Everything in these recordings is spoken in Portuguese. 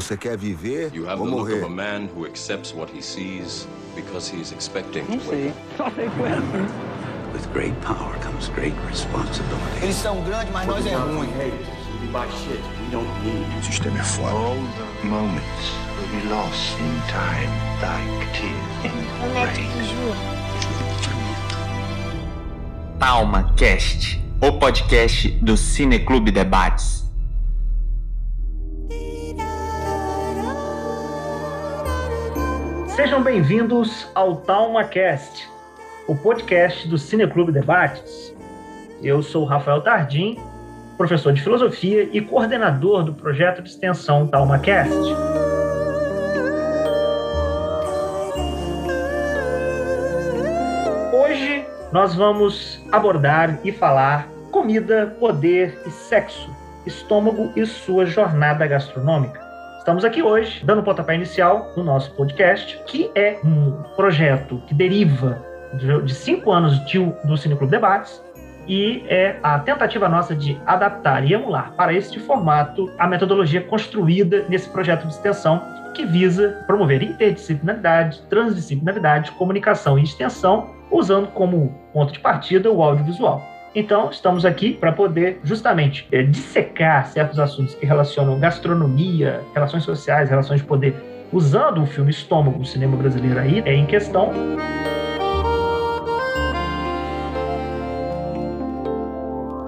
Você quer viver You have ou the look morrer? of a man who accepts what he sees because he is expecting Não to wake sei. up. Só sei que foi assim. With great power comes great responsibility. Eles são grandes, mas nós é ruim. O sistema é foda. All the moments will be lost in time, like tears in rain. Talma Cast, o podcast do Cineclube Debates. Sejam bem-vindos ao TalmaCast, o podcast do Cineclube Debates. Eu sou Rafael Tardim, professor de filosofia e coordenador do projeto de extensão TalmaCast. Hoje nós vamos abordar e falar comida, poder e sexo, estômago e sua jornada gastronômica. Estamos aqui hoje dando o pontapé inicial no nosso podcast, que é um projeto que deriva de cinco anos de, do Cineclube Debates e é a tentativa nossa de adaptar e emular para este formato a metodologia construída nesse projeto de extensão que visa promover interdisciplinaridade, transdisciplinaridade, comunicação e extensão, usando como ponto de partida o audiovisual. Então, estamos aqui para poder justamente eh, dissecar certos assuntos que relacionam gastronomia, relações sociais, relações de poder, usando o filme Estômago, o cinema brasileiro aí, é em questão.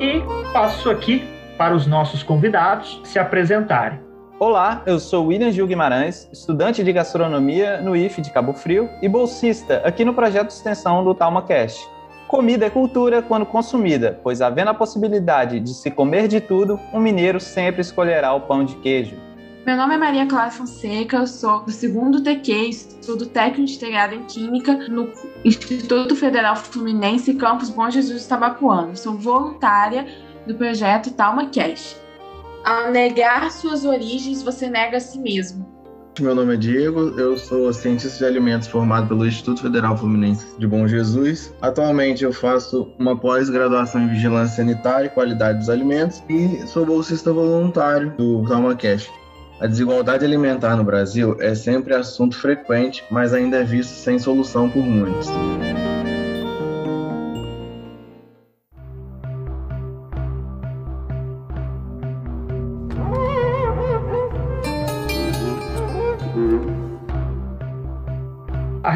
E passo aqui para os nossos convidados se apresentarem. Olá, eu sou William Gil Guimarães, estudante de gastronomia no IF de Cabo Frio e bolsista aqui no projeto de extensão do TalmaCast. Comida é cultura quando consumida, pois havendo a possibilidade de se comer de tudo, um mineiro sempre escolherá o pão de queijo. Meu nome é Maria Clara Fonseca, eu sou do segundo TQ, estudo técnico integrado em Química no Instituto Federal Fluminense, campus Bom Jesus Tabapuano. Sou voluntária do projeto Talma Cash. Ao negar suas origens, você nega a si mesmo. Meu nome é Diego, eu sou cientista de alimentos formado pelo Instituto Federal Fluminense de Bom Jesus. Atualmente eu faço uma pós-graduação em Vigilância Sanitária e Qualidade dos Alimentos e sou bolsista voluntário do TalmaCast. A desigualdade alimentar no Brasil é sempre assunto frequente, mas ainda é visto sem solução por muitos.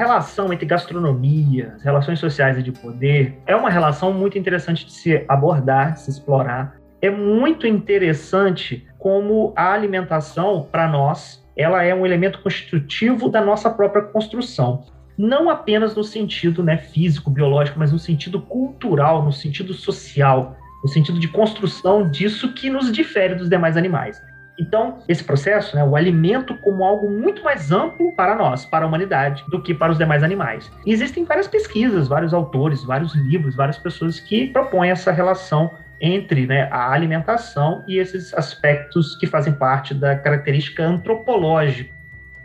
Relação entre gastronomia, as relações sociais e de poder é uma relação muito interessante de se abordar, de se explorar. É muito interessante como a alimentação, para nós, ela é um elemento constitutivo da nossa própria construção. Não apenas no sentido né, físico, biológico, mas no sentido cultural, no sentido social, no sentido de construção disso que nos difere dos demais animais. Então, esse processo, né, o alimento como algo muito mais amplo para nós, para a humanidade, do que para os demais animais. E existem várias pesquisas, vários autores, vários livros, várias pessoas que propõem essa relação entre né, a alimentação e esses aspectos que fazem parte da característica antropológica.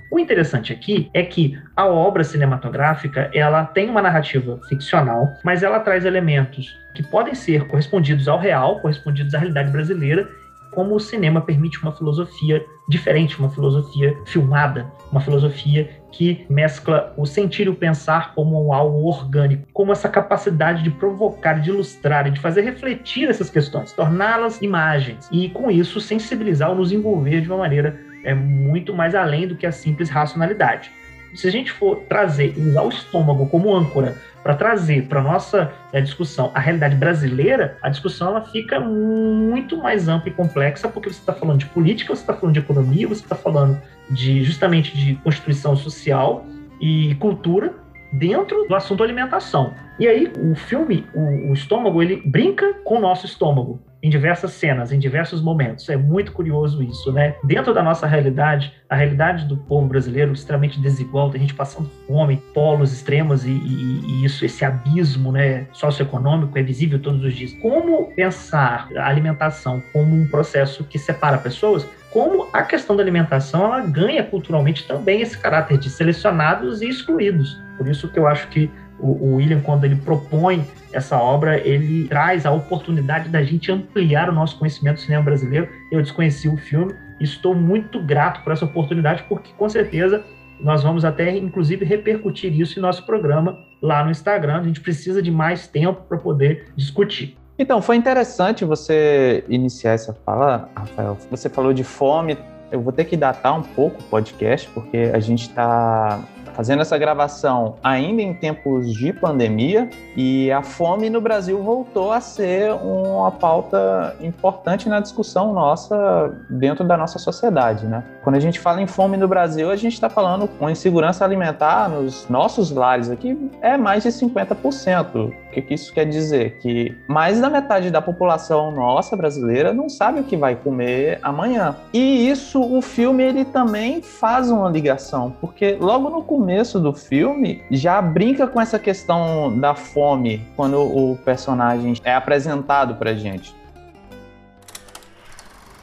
O interessante aqui é que a obra cinematográfica ela tem uma narrativa ficcional, mas ela traz elementos que podem ser correspondidos ao real, correspondidos à realidade brasileira, como o cinema permite uma filosofia diferente, uma filosofia filmada, uma filosofia que mescla o sentir e o pensar como algo orgânico, como essa capacidade de provocar, de ilustrar e de fazer refletir essas questões, torná-las imagens e com isso sensibilizar ou nos envolver de uma maneira é, muito mais além do que a simples racionalidade. Se a gente for trazer e usar o estômago como âncora para trazer para nossa é, discussão a realidade brasileira, a discussão ela fica muito mais ampla e complexa, porque você está falando de política, você está falando de economia, você está falando de justamente de constituição social e cultura dentro do assunto alimentação. E aí o filme, o, o estômago, ele brinca com o nosso estômago em diversas cenas, em diversos momentos. É muito curioso isso, né? Dentro da nossa realidade, a realidade do povo brasileiro extremamente desigual, tem gente passando fome, polos extremos e, e, e isso, esse abismo, né, socioeconômico é visível todos os dias. Como pensar a alimentação como um processo que separa pessoas? Como a questão da alimentação ela ganha culturalmente também esse caráter de selecionados e excluídos. Por isso que eu acho que o, William, quando ele propõe essa obra, ele traz a oportunidade da gente ampliar o nosso conhecimento do cinema brasileiro. Eu desconheci o filme Estou muito grato por essa oportunidade, porque com certeza nós vamos até, inclusive, repercutir isso em nosso programa lá no Instagram. A gente precisa de mais tempo para poder discutir. Então, foi interessante você iniciar essa fala, Rafael. Você falou de fome. Eu vou ter que datar um pouco o podcast, porque a gente está fazendo essa gravação ainda em tempos de pandemia e a fome no Brasil voltou a ser uma pauta importante na discussão nossa dentro da nossa sociedade, né? Quando a gente fala em fome no Brasil, a gente está falando com insegurança alimentar nos nossos lares aqui é mais de 50%. O que, que isso quer dizer? Que mais da metade da população nossa brasileira não sabe o que vai comer amanhã. E isso o filme ele também faz uma ligação, porque logo no começo do filme já brinca com essa questão da fome quando o personagem é apresentado pra gente.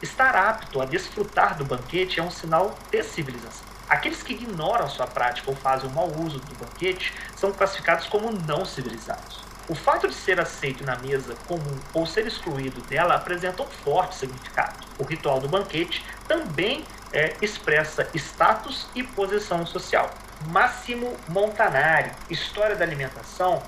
Estar apto a desfrutar do banquete é um sinal de civilização. Aqueles que ignoram sua prática ou fazem um mau uso do banquete são classificados como não civilizados. O fato de ser aceito na mesa comum ou ser excluído dela apresenta um forte significado. O ritual do banquete também é, expressa status e posição social. Máximo Montanari, História da Alimentação,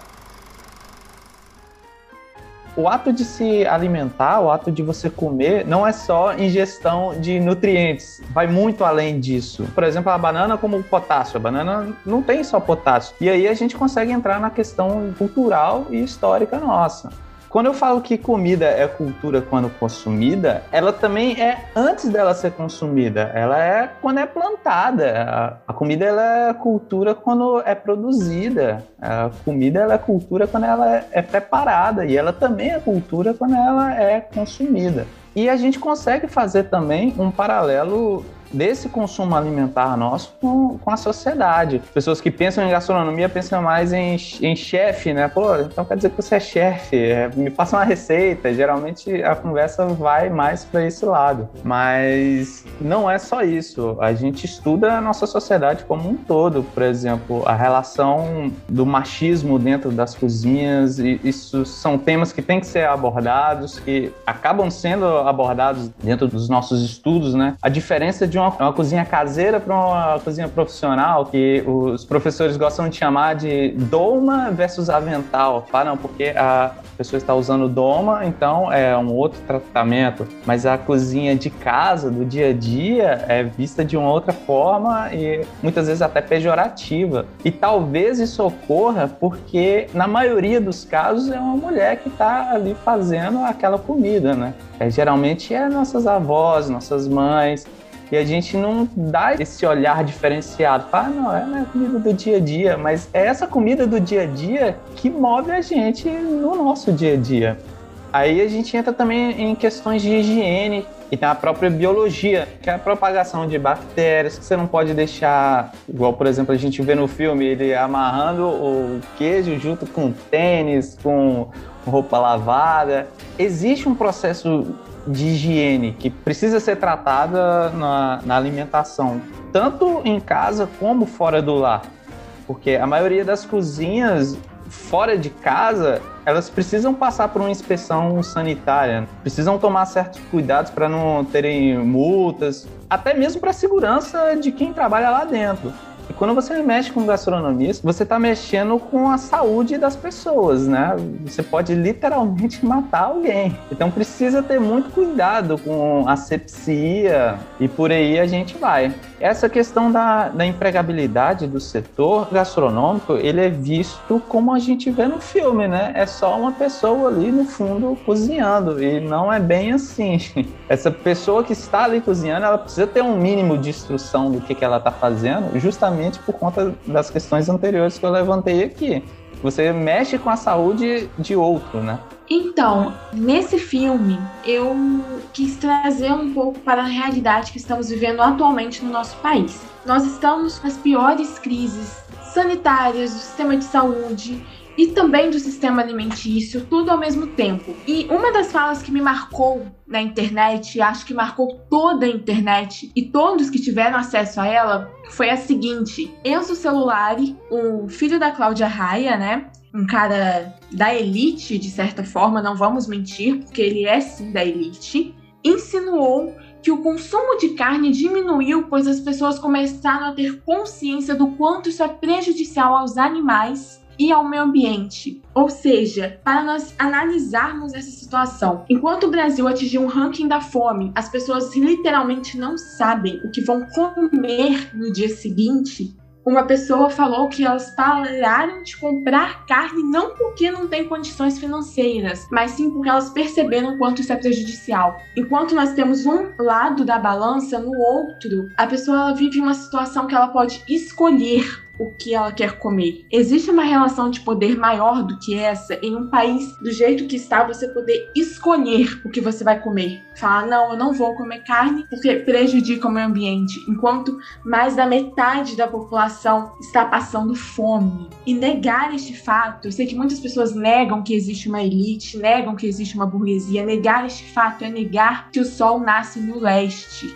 o ato de se alimentar, o ato de você comer, não é só ingestão de nutrientes, vai muito além disso. Por exemplo, a banana como potássio, a banana não tem só potássio. E aí a gente consegue entrar na questão cultural e histórica nossa. Quando eu falo que comida é cultura quando consumida, ela também é antes dela ser consumida. Ela é quando é plantada. A comida ela é cultura quando é produzida. A comida ela é cultura quando ela é preparada. E ela também é cultura quando ela é consumida. E a gente consegue fazer também um paralelo desse consumo alimentar nosso com, com a sociedade. Pessoas que pensam em gastronomia pensam mais em, em chefe, né? Pô, então quer dizer que você é chefe, é, me passa uma receita. Geralmente a conversa vai mais para esse lado. Mas não é só isso. A gente estuda a nossa sociedade como um todo. Por exemplo, a relação do machismo dentro das cozinhas. E isso são temas que têm que ser abordados, que acabam sendo abordados dentro dos nossos estudos, né? A diferença de uma, uma cozinha caseira para uma cozinha profissional, que os professores gostam de chamar de doma versus avental. Falam porque a pessoa está usando doma, então é um outro tratamento, mas a cozinha de casa, do dia a dia, é vista de uma outra forma e muitas vezes até pejorativa. E talvez isso ocorra porque, na maioria dos casos, é uma mulher que está ali fazendo aquela comida, né? É, geralmente é nossas avós, nossas mães, e a gente não dá esse olhar diferenciado. Ah, não, é a comida do dia a dia, mas é essa comida do dia a dia que move a gente no nosso dia a dia. Aí a gente entra também em questões de higiene e tem a própria biologia, que é a propagação de bactérias, que você não pode deixar, igual por exemplo a gente vê no filme, ele amarrando o queijo junto com tênis, com roupa lavada. Existe um processo de higiene que precisa ser tratada na, na alimentação, tanto em casa como fora do lar. Porque a maioria das cozinhas fora de casa, elas precisam passar por uma inspeção sanitária, precisam tomar certos cuidados para não terem multas, até mesmo para a segurança de quem trabalha lá dentro. E quando você mexe com gastronomia, você está mexendo com a saúde das pessoas, né? Você pode literalmente matar alguém. Então precisa ter muito cuidado com asepsia e por aí a gente vai. Essa questão da, da empregabilidade do setor gastronômico, ele é visto como a gente vê no filme, né? É só uma pessoa ali no fundo cozinhando e não é bem assim. Essa pessoa que está ali cozinhando, ela precisa ter um mínimo de instrução do que, que ela está fazendo, justamente por conta das questões anteriores que eu levantei aqui. Você mexe com a saúde de outro, né? Então, nesse filme, eu quis trazer um pouco para a realidade que estamos vivendo atualmente no nosso país. Nós estamos nas piores crises sanitárias do sistema de saúde e também do sistema alimentício, tudo ao mesmo tempo. E uma das falas que me marcou na internet, e acho que marcou toda a internet e todos que tiveram acesso a ela, foi a seguinte: Enzo Celulari, o filho da Cláudia Raia, né? um cara da elite, de certa forma, não vamos mentir, porque ele é sim da elite, insinuou que o consumo de carne diminuiu, pois as pessoas começaram a ter consciência do quanto isso é prejudicial aos animais e ao meio ambiente. Ou seja, para nós analisarmos essa situação, enquanto o Brasil atingiu um ranking da fome, as pessoas literalmente não sabem o que vão comer no dia seguinte. Uma pessoa falou que elas pararam de comprar carne não porque não tem condições financeiras, mas sim porque elas perceberam quanto isso é prejudicial. Enquanto nós temos um lado da balança, no outro, a pessoa vive uma situação que ela pode escolher o que ela quer comer. Existe uma relação de poder maior do que essa em um país do jeito que está, você poder escolher o que você vai comer. Falar, não, eu não vou comer carne porque prejudica o meio ambiente, enquanto mais da metade da população está passando fome. E negar este fato, eu sei que muitas pessoas negam que existe uma elite, negam que existe uma burguesia. Negar este fato é negar que o sol nasce no leste.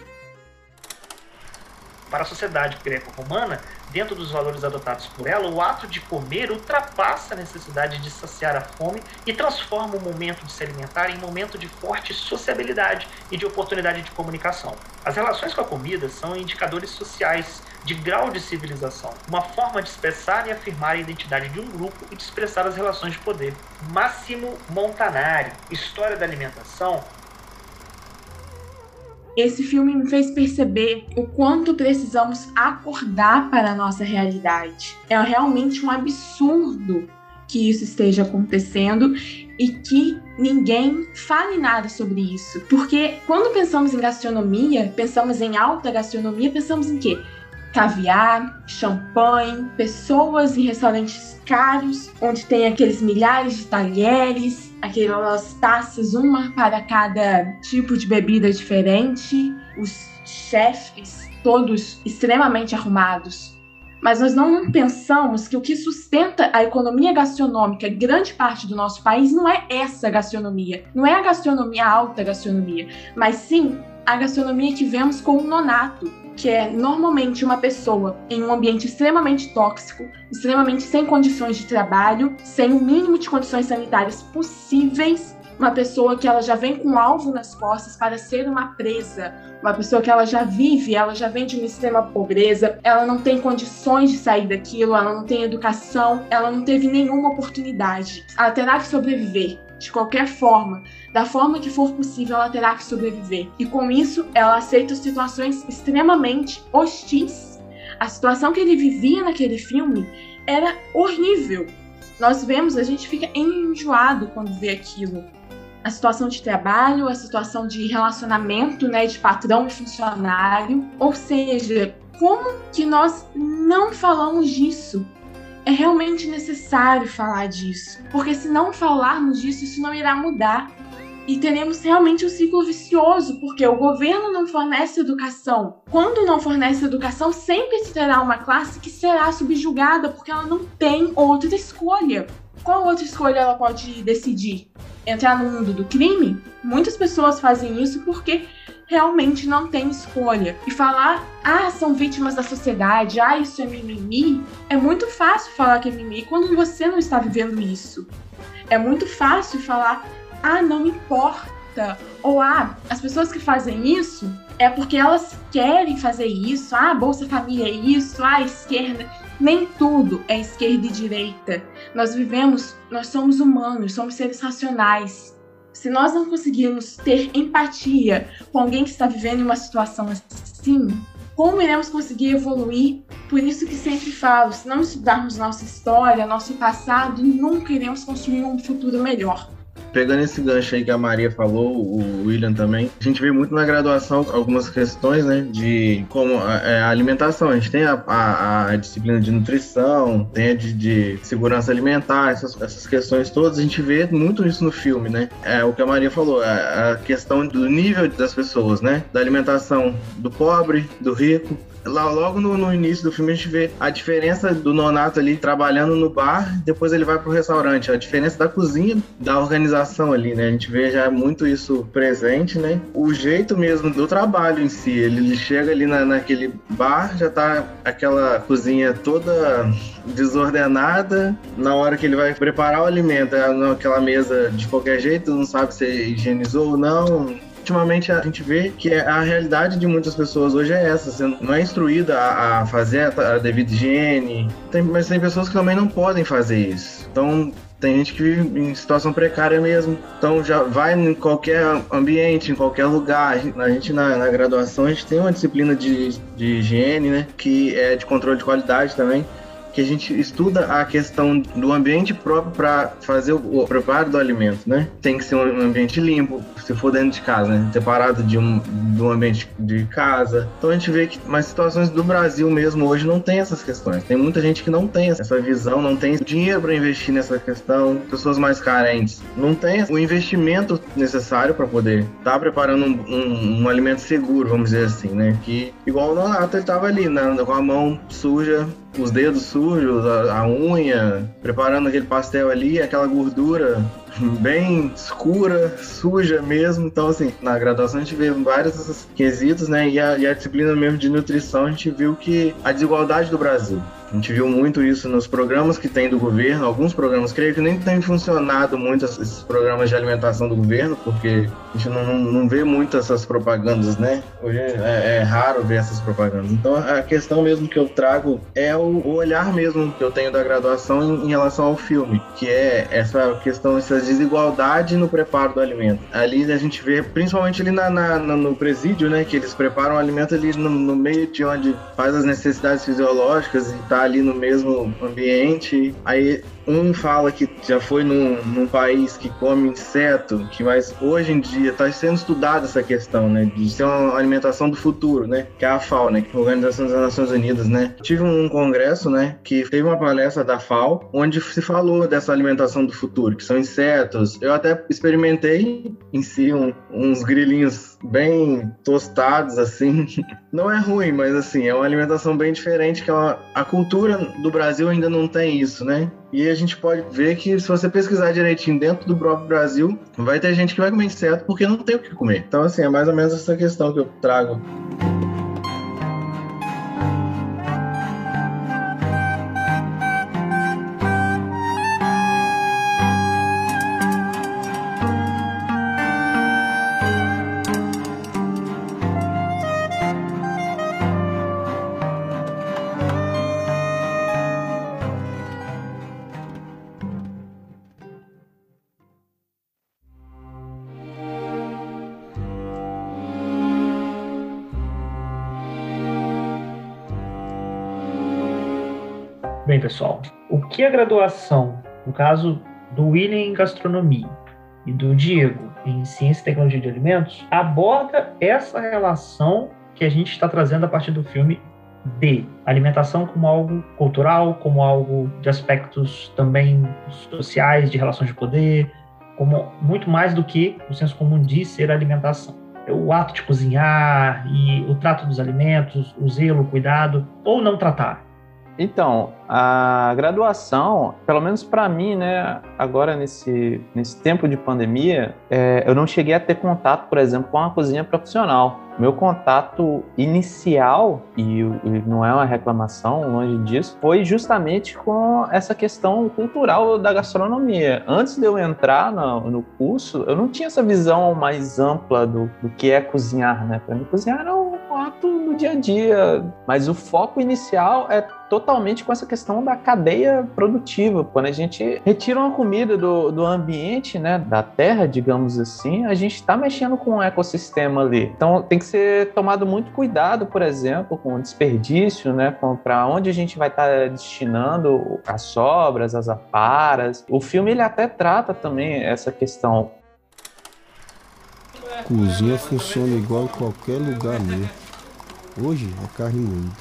Para a sociedade greco-romana, dentro dos valores adotados por ela, o ato de comer ultrapassa a necessidade de saciar a fome e transforma o momento de se alimentar em momento de forte sociabilidade e de oportunidade de comunicação. As relações com a comida são indicadores sociais de grau de civilização, uma forma de expressar e afirmar a identidade de um grupo e de expressar as relações de poder. Massimo Montanari, História da Alimentação, esse filme me fez perceber o quanto precisamos acordar para a nossa realidade. É realmente um absurdo que isso esteja acontecendo e que ninguém fale nada sobre isso. Porque quando pensamos em gastronomia, pensamos em alta gastronomia, pensamos em quê? Caviar, champanhe, pessoas em restaurantes caros, onde tem aqueles milhares de talheres, aquelas taças, uma para cada tipo de bebida diferente, os chefes todos extremamente arrumados. Mas nós não pensamos que o que sustenta a economia gastronômica, grande parte do nosso país, não é essa gastronomia. Não é a gastronomia, a alta gastronomia, mas sim a gastronomia que vemos com o nonato, que é normalmente uma pessoa em um ambiente extremamente tóxico, extremamente sem condições de trabalho, sem o mínimo de condições sanitárias possíveis, uma pessoa que ela já vem com um alvo nas costas para ser uma presa, uma pessoa que ela já vive, ela já vem de uma extrema pobreza, ela não tem condições de sair daquilo, ela não tem educação, ela não teve nenhuma oportunidade. Ela terá que sobreviver de qualquer forma, da forma que for possível, ela terá que sobreviver. E com isso, ela aceita situações extremamente hostis. A situação que ele vivia naquele filme era horrível. Nós vemos, a gente fica enjoado quando vê aquilo. A situação de trabalho, a situação de relacionamento, né, de patrão e funcionário. Ou seja, como que nós não falamos disso? é realmente necessário falar disso, porque se não falarmos disso, isso não irá mudar. E teremos realmente um ciclo vicioso, porque o governo não fornece educação. Quando não fornece educação, sempre terá uma classe que será subjugada, porque ela não tem outra escolha. Qual outra escolha ela pode decidir? Entrar no mundo do crime? Muitas pessoas fazem isso porque realmente não tem escolha. E falar, ah, são vítimas da sociedade, ah, isso é mimimi, é muito fácil falar que é mimimi quando você não está vivendo isso. É muito fácil falar, ah, não importa. Ou, ah, as pessoas que fazem isso é porque elas querem fazer isso, ah, Bolsa Família é isso, ah, esquerda. Nem tudo é esquerda e direita. Nós vivemos, nós somos humanos, somos seres racionais se nós não conseguirmos ter empatia com alguém que está vivendo uma situação assim, como iremos conseguir evoluir? Por isso que sempre falo, se não estudarmos nossa história, nosso passado, nunca iremos construir um futuro melhor pegando esse gancho aí que a Maria falou, o William também, a gente vê muito na graduação algumas questões, né, de como a, é, a alimentação. A gente tem a, a, a, disciplina de nutrição, tem a de, de segurança alimentar, essas, essas, questões todas. A gente vê muito isso no filme, né? É o que a Maria falou, a, é a questão do nível das pessoas, né? Da alimentação do pobre, do rico, Lá, logo no, no, início do filme a gente vê a diferença do Nonato ali trabalhando no bar, depois ele vai pro restaurante, a diferença da cozinha, da organização ali, né? A gente vê já muito isso presente, né? O jeito mesmo do trabalho em si, ele, ele chega ali na, naquele bar, já tá aquela cozinha toda desordenada, na hora que ele vai preparar o alimento, é naquela mesa de qualquer jeito, não sabe se higienizou ou não, ultimamente a gente vê que é, a realidade de muitas pessoas hoje é essa. Você não é instruída a, a fazer a, a devida higiene, tem, mas tem pessoas que também não podem fazer isso. Então, tem gente que vive em situação precária mesmo. Então já vai em qualquer ambiente, em qualquer lugar. A gente na, na graduação a gente tem uma disciplina de, de higiene, né? Que é de controle de qualidade também que a gente estuda a questão do ambiente próprio para fazer o, preparo do alimento, né? Tem que ser um ambiente limpo, se for dentro de casa, né? Separado de um, de um ambiente de casa. Então a gente vê que mais situações do Brasil mesmo hoje não tem essas questões. Tem muita gente que não tem essa visão, não tem dinheiro para investir nessa questão. Pessoas mais carentes não tem o investimento necessário para poder estar tá preparando um, um, um, alimento seguro, vamos dizer assim, né? Que igual o Nonato ele estava ali, né? com a mão suja os dedos sujos, a, a, unha, preparando aquele pastel ali, aquela gordura bem escura, suja mesmo. Então, assim, na graduação a gente vê vários quesitos, né? E a, e a disciplina mesmo de nutrição, a gente viu que a desigualdade do Brasil. A gente viu muito isso nos programas que tem do governo, alguns programas, creio que nem tem funcionado muito esses programas de alimentação do governo, porque a gente não, não vê muito essas propagandas, né? Hoje é, é, raro ver essas propagandas. Então a questão mesmo que eu trago é o, o olhar mesmo que eu tenho da graduação em, em, relação ao filme, que é essa questão, essa desigualdade no preparo do alimento. Ali a gente vê, principalmente ali na, na no presídio, né? Que eles preparam o alimento ali no, no meio de onde faz as necessidades fisiológicas e tá ali no mesmo ambiente. Aí um fala que já foi num, num, país que come inseto, que mas hoje em dia está sendo estudada essa questão, né, de ser uma alimentação do futuro, né, que é a FAO, né, Organização das Nações Unidas, né. Tive um congresso, né, que teve uma palestra da FAO, onde se falou dessa alimentação do futuro, que são insetos. Eu até experimentei em si um, uns grilinhos bem tostados, assim. Não é ruim, mas assim, é uma alimentação bem diferente, que é uma, a cultura do Brasil ainda não tem isso, né? E a gente pode ver que se você pesquisar direitinho dentro do próprio Brasil, vai ter gente que vai comer inseto porque não tem o que comer. Então, assim, é mais ou menos essa questão que eu trago. Pessoal, o que a graduação, no caso do William em gastronomia e do Diego em ciência e tecnologia de alimentos, aborda essa relação que a gente está trazendo a partir do filme de alimentação como algo cultural, como algo de aspectos também sociais, de relações de poder, como muito mais do que o senso comum diz ser alimentação. O ato de cozinhar e o trato dos alimentos, o zelo, o cuidado, ou não tratar. Então, a graduação, pelo menos para mim, né, agora nesse, nesse tempo de pandemia, é, eu não cheguei a ter contato, por exemplo, com a cozinha profissional. Meu contato inicial, e, e não é uma reclamação, longe disso, foi justamente com essa questão cultural da gastronomia. Antes de eu entrar no, no curso, eu não tinha essa visão mais ampla do, do que é cozinhar, né? Para mim, cozinhar era um ato no dia a dia, mas o foco inicial é totalmente com essa questão da cadeia produtiva. Quando a gente retira uma comida do, do ambiente, né, da terra, digamos assim, a gente está mexendo com o ecossistema ali. Então tem que ser tomado muito cuidado, por exemplo, com o desperdício, né, para onde a gente vai estar tá destinando as sobras, as aparas. O filme ele até trata também essa questão. Cozinha funciona igual qualquer lugar mesmo. Hoje é carne moída.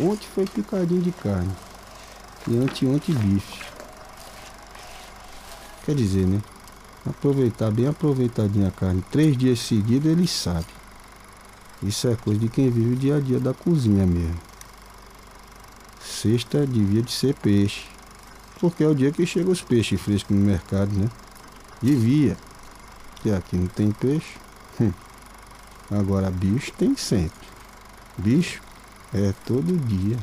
Ontem foi picadinho de carne. E anteontem bife. Quer dizer, né? Aproveitar bem aproveitadinha a carne três dias seguidos, ele sabe. Isso é coisa de quem vive o dia a dia da cozinha mesmo. Sexta devia de ser peixe. Porque é o dia que chega os peixes frescos no mercado, né? Devia. Que aqui não tem peixe. Hum. Agora bicho tem sempre. Bicho é todo dia.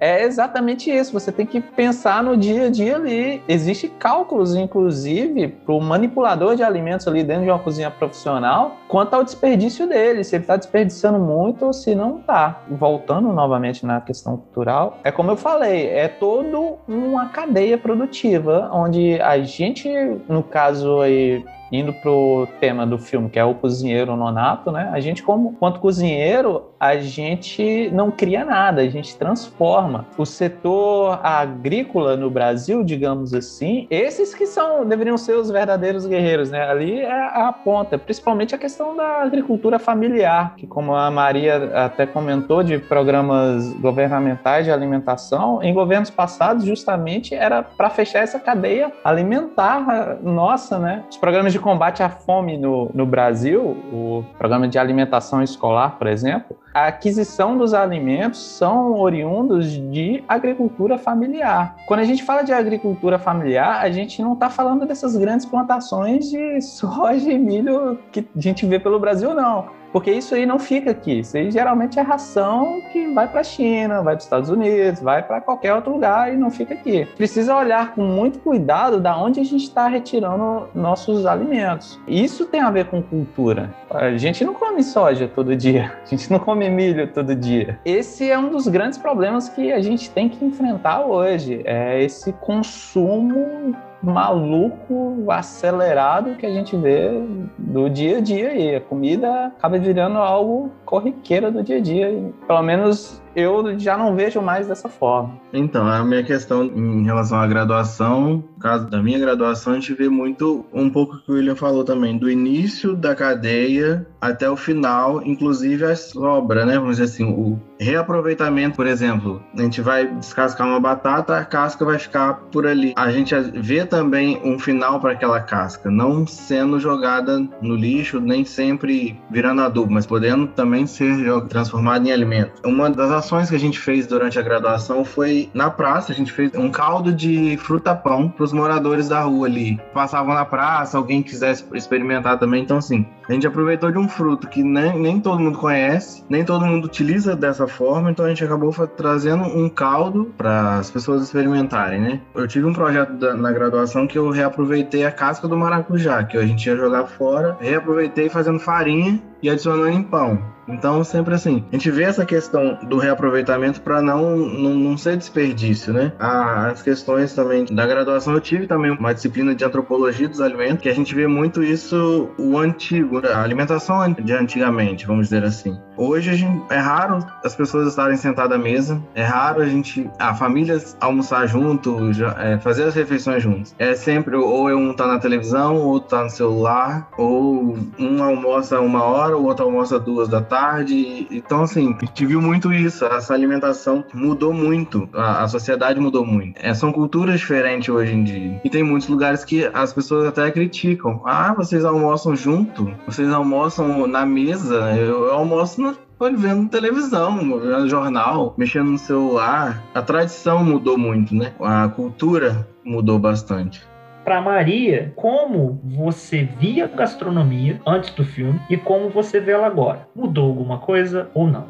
É exatamente isso. Você tem que pensar no dia a dia ali. Existem cálculos, inclusive, para o manipulador de alimentos ali dentro de uma cozinha profissional, quanto ao desperdício dele. Se ele está desperdiçando muito ou se não está. Voltando novamente na questão cultural, é como eu falei, é todo uma cadeia produtiva onde a gente, no caso aí indo pro tema do filme, que é o cozinheiro nonato, né? A gente, como quanto cozinheiro, a gente não cria nada, a gente transforma. O setor agrícola no Brasil, digamos assim, esses que são deveriam ser os verdadeiros guerreiros, né? Ali é a ponta, principalmente a questão da agricultura familiar, que como a Maria até comentou de programas governamentais de alimentação, em governos passados justamente era para fechar essa cadeia alimentar nossa, né? Os programas de de combate à fome no, no Brasil, o programa de alimentação escolar, por exemplo, a aquisição dos alimentos são oriundos de agricultura familiar. Quando a gente fala de agricultura familiar, a gente não está falando dessas grandes plantações de soja e milho que a gente vê pelo Brasil, não. Porque isso aí não fica aqui. Isso aí geralmente é ração que vai para a China, vai para os Estados Unidos, vai para qualquer outro lugar e não fica aqui. Precisa olhar com muito cuidado da onde a gente está retirando nossos alimentos. Isso tem a ver com cultura. A gente não come soja todo dia, a gente não come milho todo dia. Esse é um dos grandes problemas que a gente tem que enfrentar hoje. É esse consumo maluco, acelerado que a gente vê do dia a dia aí. A comida acaba virando algo corriqueiro do dia a dia. Pelo menos eu já não vejo mais dessa forma. Então, a minha questão em relação à graduação, no caso da minha graduação, a gente vê muito um pouco que o William falou também, do início da cadeia até o final, inclusive a sobra, né? Vamos dizer assim, o reaproveitamento, por exemplo, a gente vai descascar uma batata, a casca vai ficar por ali. A gente vê também um final para aquela casca, não sendo jogada no lixo, nem sempre virando adubo, mas podendo também ser transformada em alimento. Uma das ações que a gente fez durante a graduação foi na praça, a gente fez um caldo de fruta-pão para os moradores da rua ali. Passavam na praça, alguém quisesse experimentar também. Então, assim, a gente aproveitou de um fruto que nem, nem todo mundo conhece, nem todo mundo utiliza dessa forma, então a gente acabou trazendo um caldo para as pessoas experimentarem, né? Eu tive um projeto da, na graduação que eu reaproveitei a casca do maracujá, que a gente ia jogar fora, reaproveitei fazendo farinha e adicionando em pão. Então, sempre assim, a gente vê essa questão do reaproveitamento para não, não, não, ser desperdício, né? As questões também da graduação, eu tive também uma disciplina de antropologia dos alimentos, que a gente vê muito isso, o antigo, a alimentação de antigamente, vamos dizer assim. Hoje gente, é raro as pessoas estarem sentadas à mesa, é raro a gente, a família almoçar junto, já, é, fazer as refeições juntos. É sempre ou um tá na televisão, ou outro tá no celular, ou um almoça uma hora, o outro almoça duas da tarde tarde. Então, assim, a gente viu muito isso. Essa alimentação mudou muito. A, a sociedade mudou muito. É, são culturas diferentes hoje em dia. E tem muitos lugares que as pessoas até criticam. Ah, vocês almoçam junto? Vocês almoçam na mesa? Eu, eu almoço na, vendo televisão, vendo jornal, mexendo no celular. A tradição mudou muito, né? A cultura mudou bastante para Maria como você via gastronomia antes do filme e como você vê ela agora. Mudou alguma coisa ou não?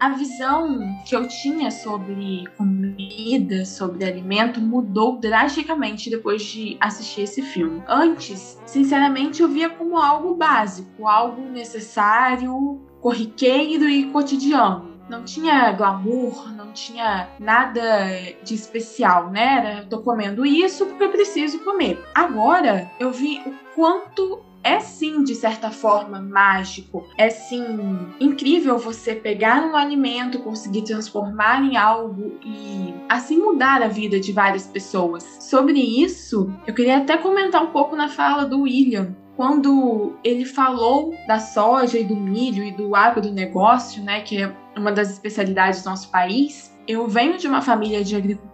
A visão que eu tinha sobre comida, sobre alimento, mudou drasticamente depois de assistir esse filme. Antes, sinceramente, eu via como algo básico, algo necessário, corriqueiro e cotidiano não tinha glamour, não tinha nada de especial, né? Era, tô comendo isso porque eu preciso comer. Agora eu vi o quanto é sim, de certa forma, mágico. É sim incrível você pegar um alimento, conseguir transformar em algo e assim mudar a vida de várias pessoas. Sobre isso, eu queria até comentar um pouco na fala do William, quando ele falou da soja e do milho e do agronegócio, né, que é uma das especialidades do nosso país, eu venho de uma família de agricultores,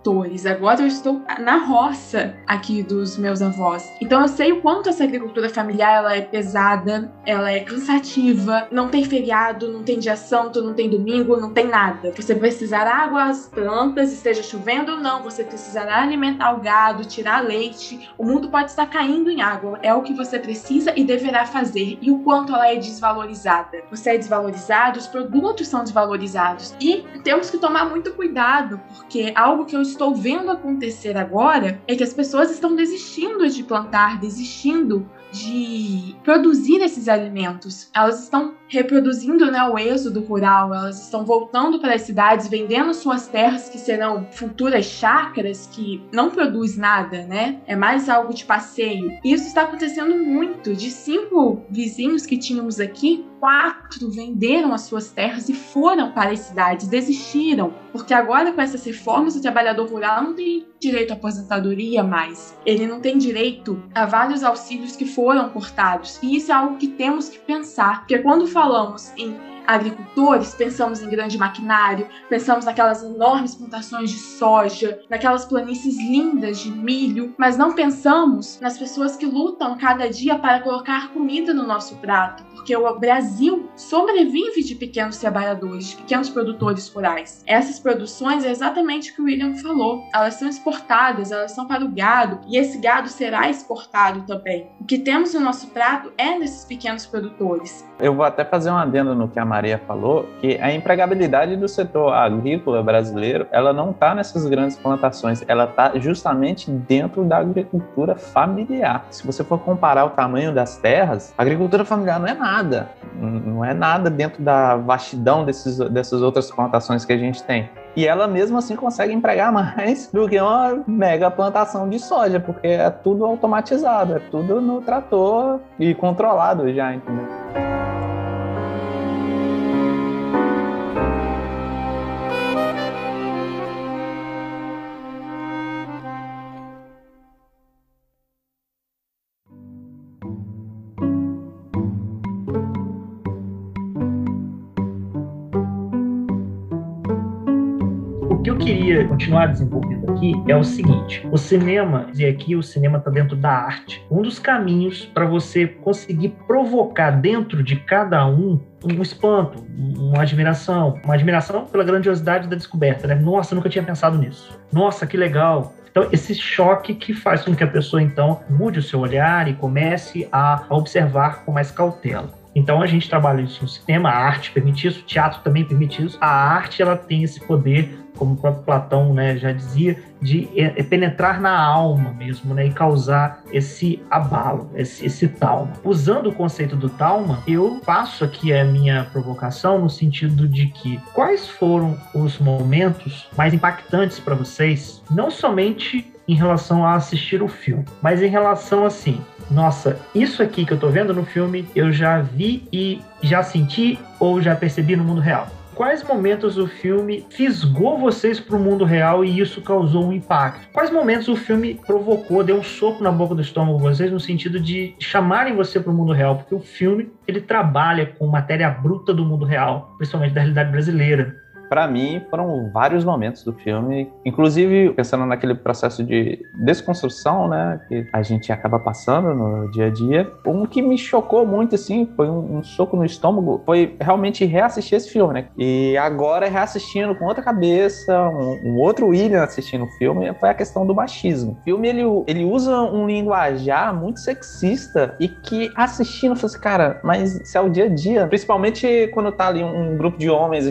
agora eu estou na roça aqui dos meus avós. Então eu sei o quanto essa agricultura familiar ela é pesada, ela é cansativa, não tem feriado, não tem dia santo, não tem domingo, não tem nada. Você precisará água às plantas, esteja chovendo ou não, você precisará alimentar o gado, tirar leite. O mundo pode estar caindo em água, é o que você precisa e deverá fazer. E o quanto ela é desvalorizada. Você é desvalorizado, os produtos são desvalorizados. E temos que tomar muito cuidado, porque algo que eu estou vendo acontecer agora é que as pessoas estão desistindo de plantar, desistindo de produzir esses alimentos. Elas estão reproduzindo né, o êxodo rural, elas estão voltando para as cidades, vendendo suas terras que serão futuras chácaras que não produz nada, né? É mais algo de passeio. Isso está acontecendo muito. De cinco vizinhos que tínhamos aqui, quatro venderam as suas terras e foram para as cidades, desistiram, porque agora com essas reformas o trabalhador rural não tem direito à aposentadoria mais. Ele não tem direito a vários auxílios que foram cortados. E isso é algo que temos que pensar, porque quando falamos em agricultores, pensamos em grande maquinário, pensamos naquelas enormes plantações de soja, naquelas planícies lindas de milho, mas não pensamos nas pessoas que lutam cada dia para colocar comida no nosso prato, porque o Brasil sobrevive de pequenos trabalhadores, de pequenos produtores rurais. Essas produções é exatamente o que o William falou. Elas são exportadas, elas são para o gado, e esse gado será exportado também. O que temos no nosso prato é desses pequenos produtores. Eu vou até fazer um adendo no que a Maria falou, que a empregabilidade do setor agrícola brasileiro, ela não está nessas grandes plantações, ela está justamente dentro da agricultura familiar. Se você for comparar o tamanho das terras, a agricultura familiar não é nada, não é nada dentro da vastidão desses, dessas outras plantações que a gente tem. E ela mesmo assim consegue empregar mais do que uma mega plantação de soja, porque é tudo automatizado, é tudo no trator e controlado já, entendeu? Queria continuar desenvolvendo aqui é o seguinte: o cinema, e aqui o cinema está dentro da arte. Um dos caminhos para você conseguir provocar dentro de cada um um espanto, uma admiração, uma admiração pela grandiosidade da descoberta, né? Nossa, nunca tinha pensado nisso. Nossa, que legal. Então, esse choque que faz com que a pessoa, então, mude o seu olhar e comece a observar com mais cautela. Então a gente trabalha isso no cinema, a arte permite isso, o teatro também permite isso. A arte ela tem esse poder, como o próprio Platão né, já dizia, de é, é penetrar na alma mesmo, né, e causar esse abalo, esse, esse talma. Usando o conceito do talma, eu faço aqui a minha provocação no sentido de que quais foram os momentos mais impactantes para vocês, não somente em relação a assistir o filme, mas em relação assim, nossa, isso aqui que eu tô vendo no filme, eu já vi e já senti ou já percebi no mundo real. Quais momentos o filme fisgou vocês para o mundo real e isso causou um impacto? Quais momentos o filme provocou, deu um soco na boca do estômago de vocês no sentido de chamarem você para o mundo real? Porque o filme ele trabalha com matéria bruta do mundo real, principalmente da realidade brasileira para mim, foram vários momentos do filme, inclusive pensando naquele processo de desconstrução, né, que a gente acaba passando no dia a dia. Um que me chocou muito, assim, foi um, um soco no estômago, foi realmente reassistir esse filme, né? E agora, reassistindo com outra cabeça, um, um outro William assistindo o filme, foi a questão do machismo. O filme, ele, ele usa um linguajar muito sexista e que assistindo, eu falei assim, cara, mas isso é o dia a dia, principalmente quando tá ali um, um grupo de homens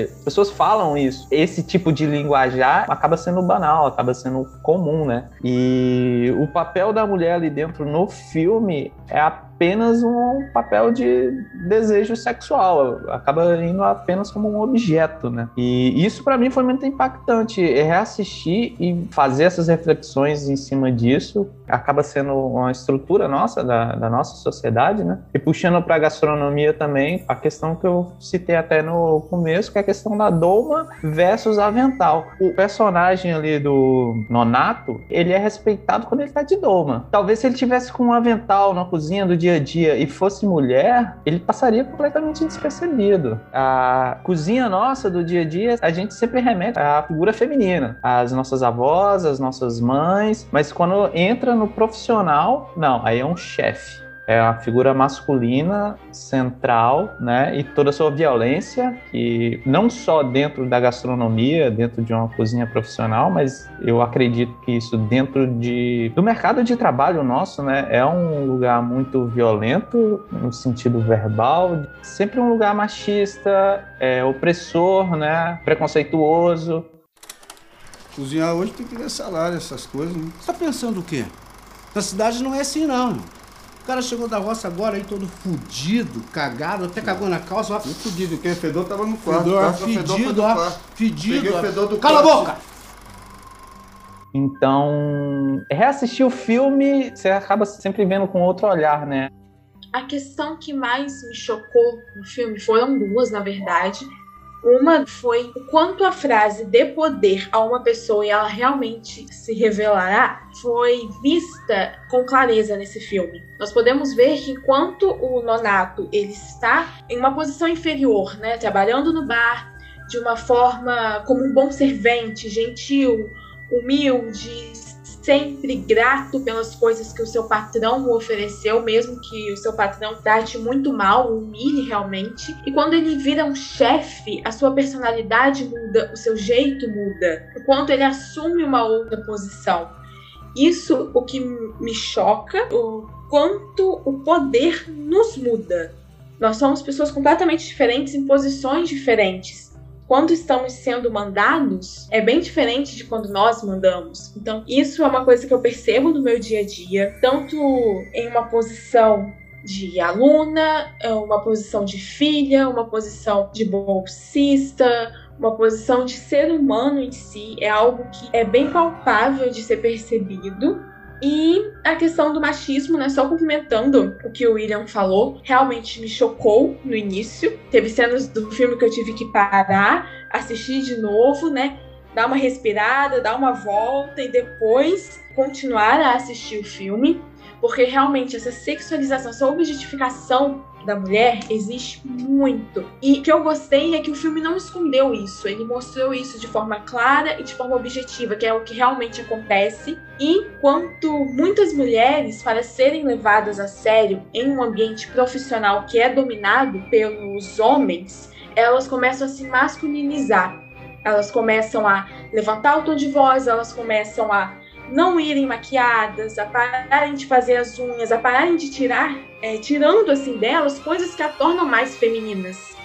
reunidos, pessoas falam isso. Esse tipo de linguajar acaba sendo banal, acaba sendo comum, né? E o papel da mulher ali dentro no filme é a apenas um papel de desejo sexual, acaba indo apenas como um objeto, né? E isso para mim foi muito impactante, reassistir e fazer essas reflexões em cima disso, acaba sendo uma estrutura nossa, da, da nossa sociedade, né? E puxando para a gastronomia também, a questão que eu citei até no começo, que é a questão da doma versus avental. O personagem ali do Nonato, ele é respeitado quando ele tá de doma. Talvez se ele tivesse com um avental na cozinha do dia dia a dia e fosse mulher, ele passaria completamente despercebido. A cozinha nossa do dia a dia, a gente sempre remete à figura feminina, às nossas avós, às nossas mães, mas quando entra no profissional, não, aí é um chefe é a figura masculina central, né, e toda a sua violência, que não só dentro da gastronomia, dentro de uma cozinha profissional, mas eu acredito que isso dentro de, do mercado de trabalho nosso, né, é um lugar muito violento no sentido verbal, sempre um lugar machista, é, opressor, né, preconceituoso. Cozinhar hoje tem que ter salário, essas coisas. Né? Você tá pensando o quê? Na cidade não é assim, não. O cara chegou da roça agora aí todo fudido, cagado, até cagou na calça. Ó. fudido, quem é fedor tava no quarto. Fedor, ó, fedido, ó. Fedido. Peguei o fedor do Cala a quarto. boca! Então, reassistir o filme, você acaba sempre vendo com outro olhar, né? A questão que mais me chocou no filme foram duas, na verdade. Uma foi o quanto a frase dê poder a uma pessoa e ela realmente se revelará foi vista com clareza nesse filme. Nós podemos ver que enquanto o Nonato ele está em uma posição inferior, né, trabalhando no bar de uma forma como um bom servente, gentil, humilde, sempre grato pelas coisas que o seu patrão ofereceu, mesmo que o seu patrão trate muito mal, humilhe realmente. E quando ele vira um chefe, a sua personalidade muda, o seu jeito muda, enquanto ele assume uma outra posição. Isso o que me choca, o quanto o poder nos muda. Nós somos pessoas completamente diferentes em posições diferentes quando estamos sendo mandados é bem diferente de quando nós mandamos. Então, isso é uma coisa que eu percebo no meu dia a dia, tanto em uma posição de aluna, uma posição de filha, uma posição de bolsista, uma posição de ser humano em si, é algo que é bem palpável de ser percebido e a questão do machismo, né? Só complementando o que o William falou, realmente me chocou no início. Teve cenas do filme que eu tive que parar, assistir de novo, né? Dar uma respirada, dar uma volta e depois continuar a assistir o filme. Porque realmente essa sexualização, essa objetificação da mulher existe muito. E o que eu gostei é que o filme não escondeu isso, ele mostrou isso de forma clara e de forma objetiva, que é o que realmente acontece. E quanto muitas mulheres, para serem levadas a sério em um ambiente profissional que é dominado pelos homens, elas começam a se masculinizar. Elas começam a levantar o tom de voz, elas começam a não irem maquiadas, a pararem de fazer as unhas, a pararem de tirar, é, tirando assim delas coisas que a tornam mais femininas.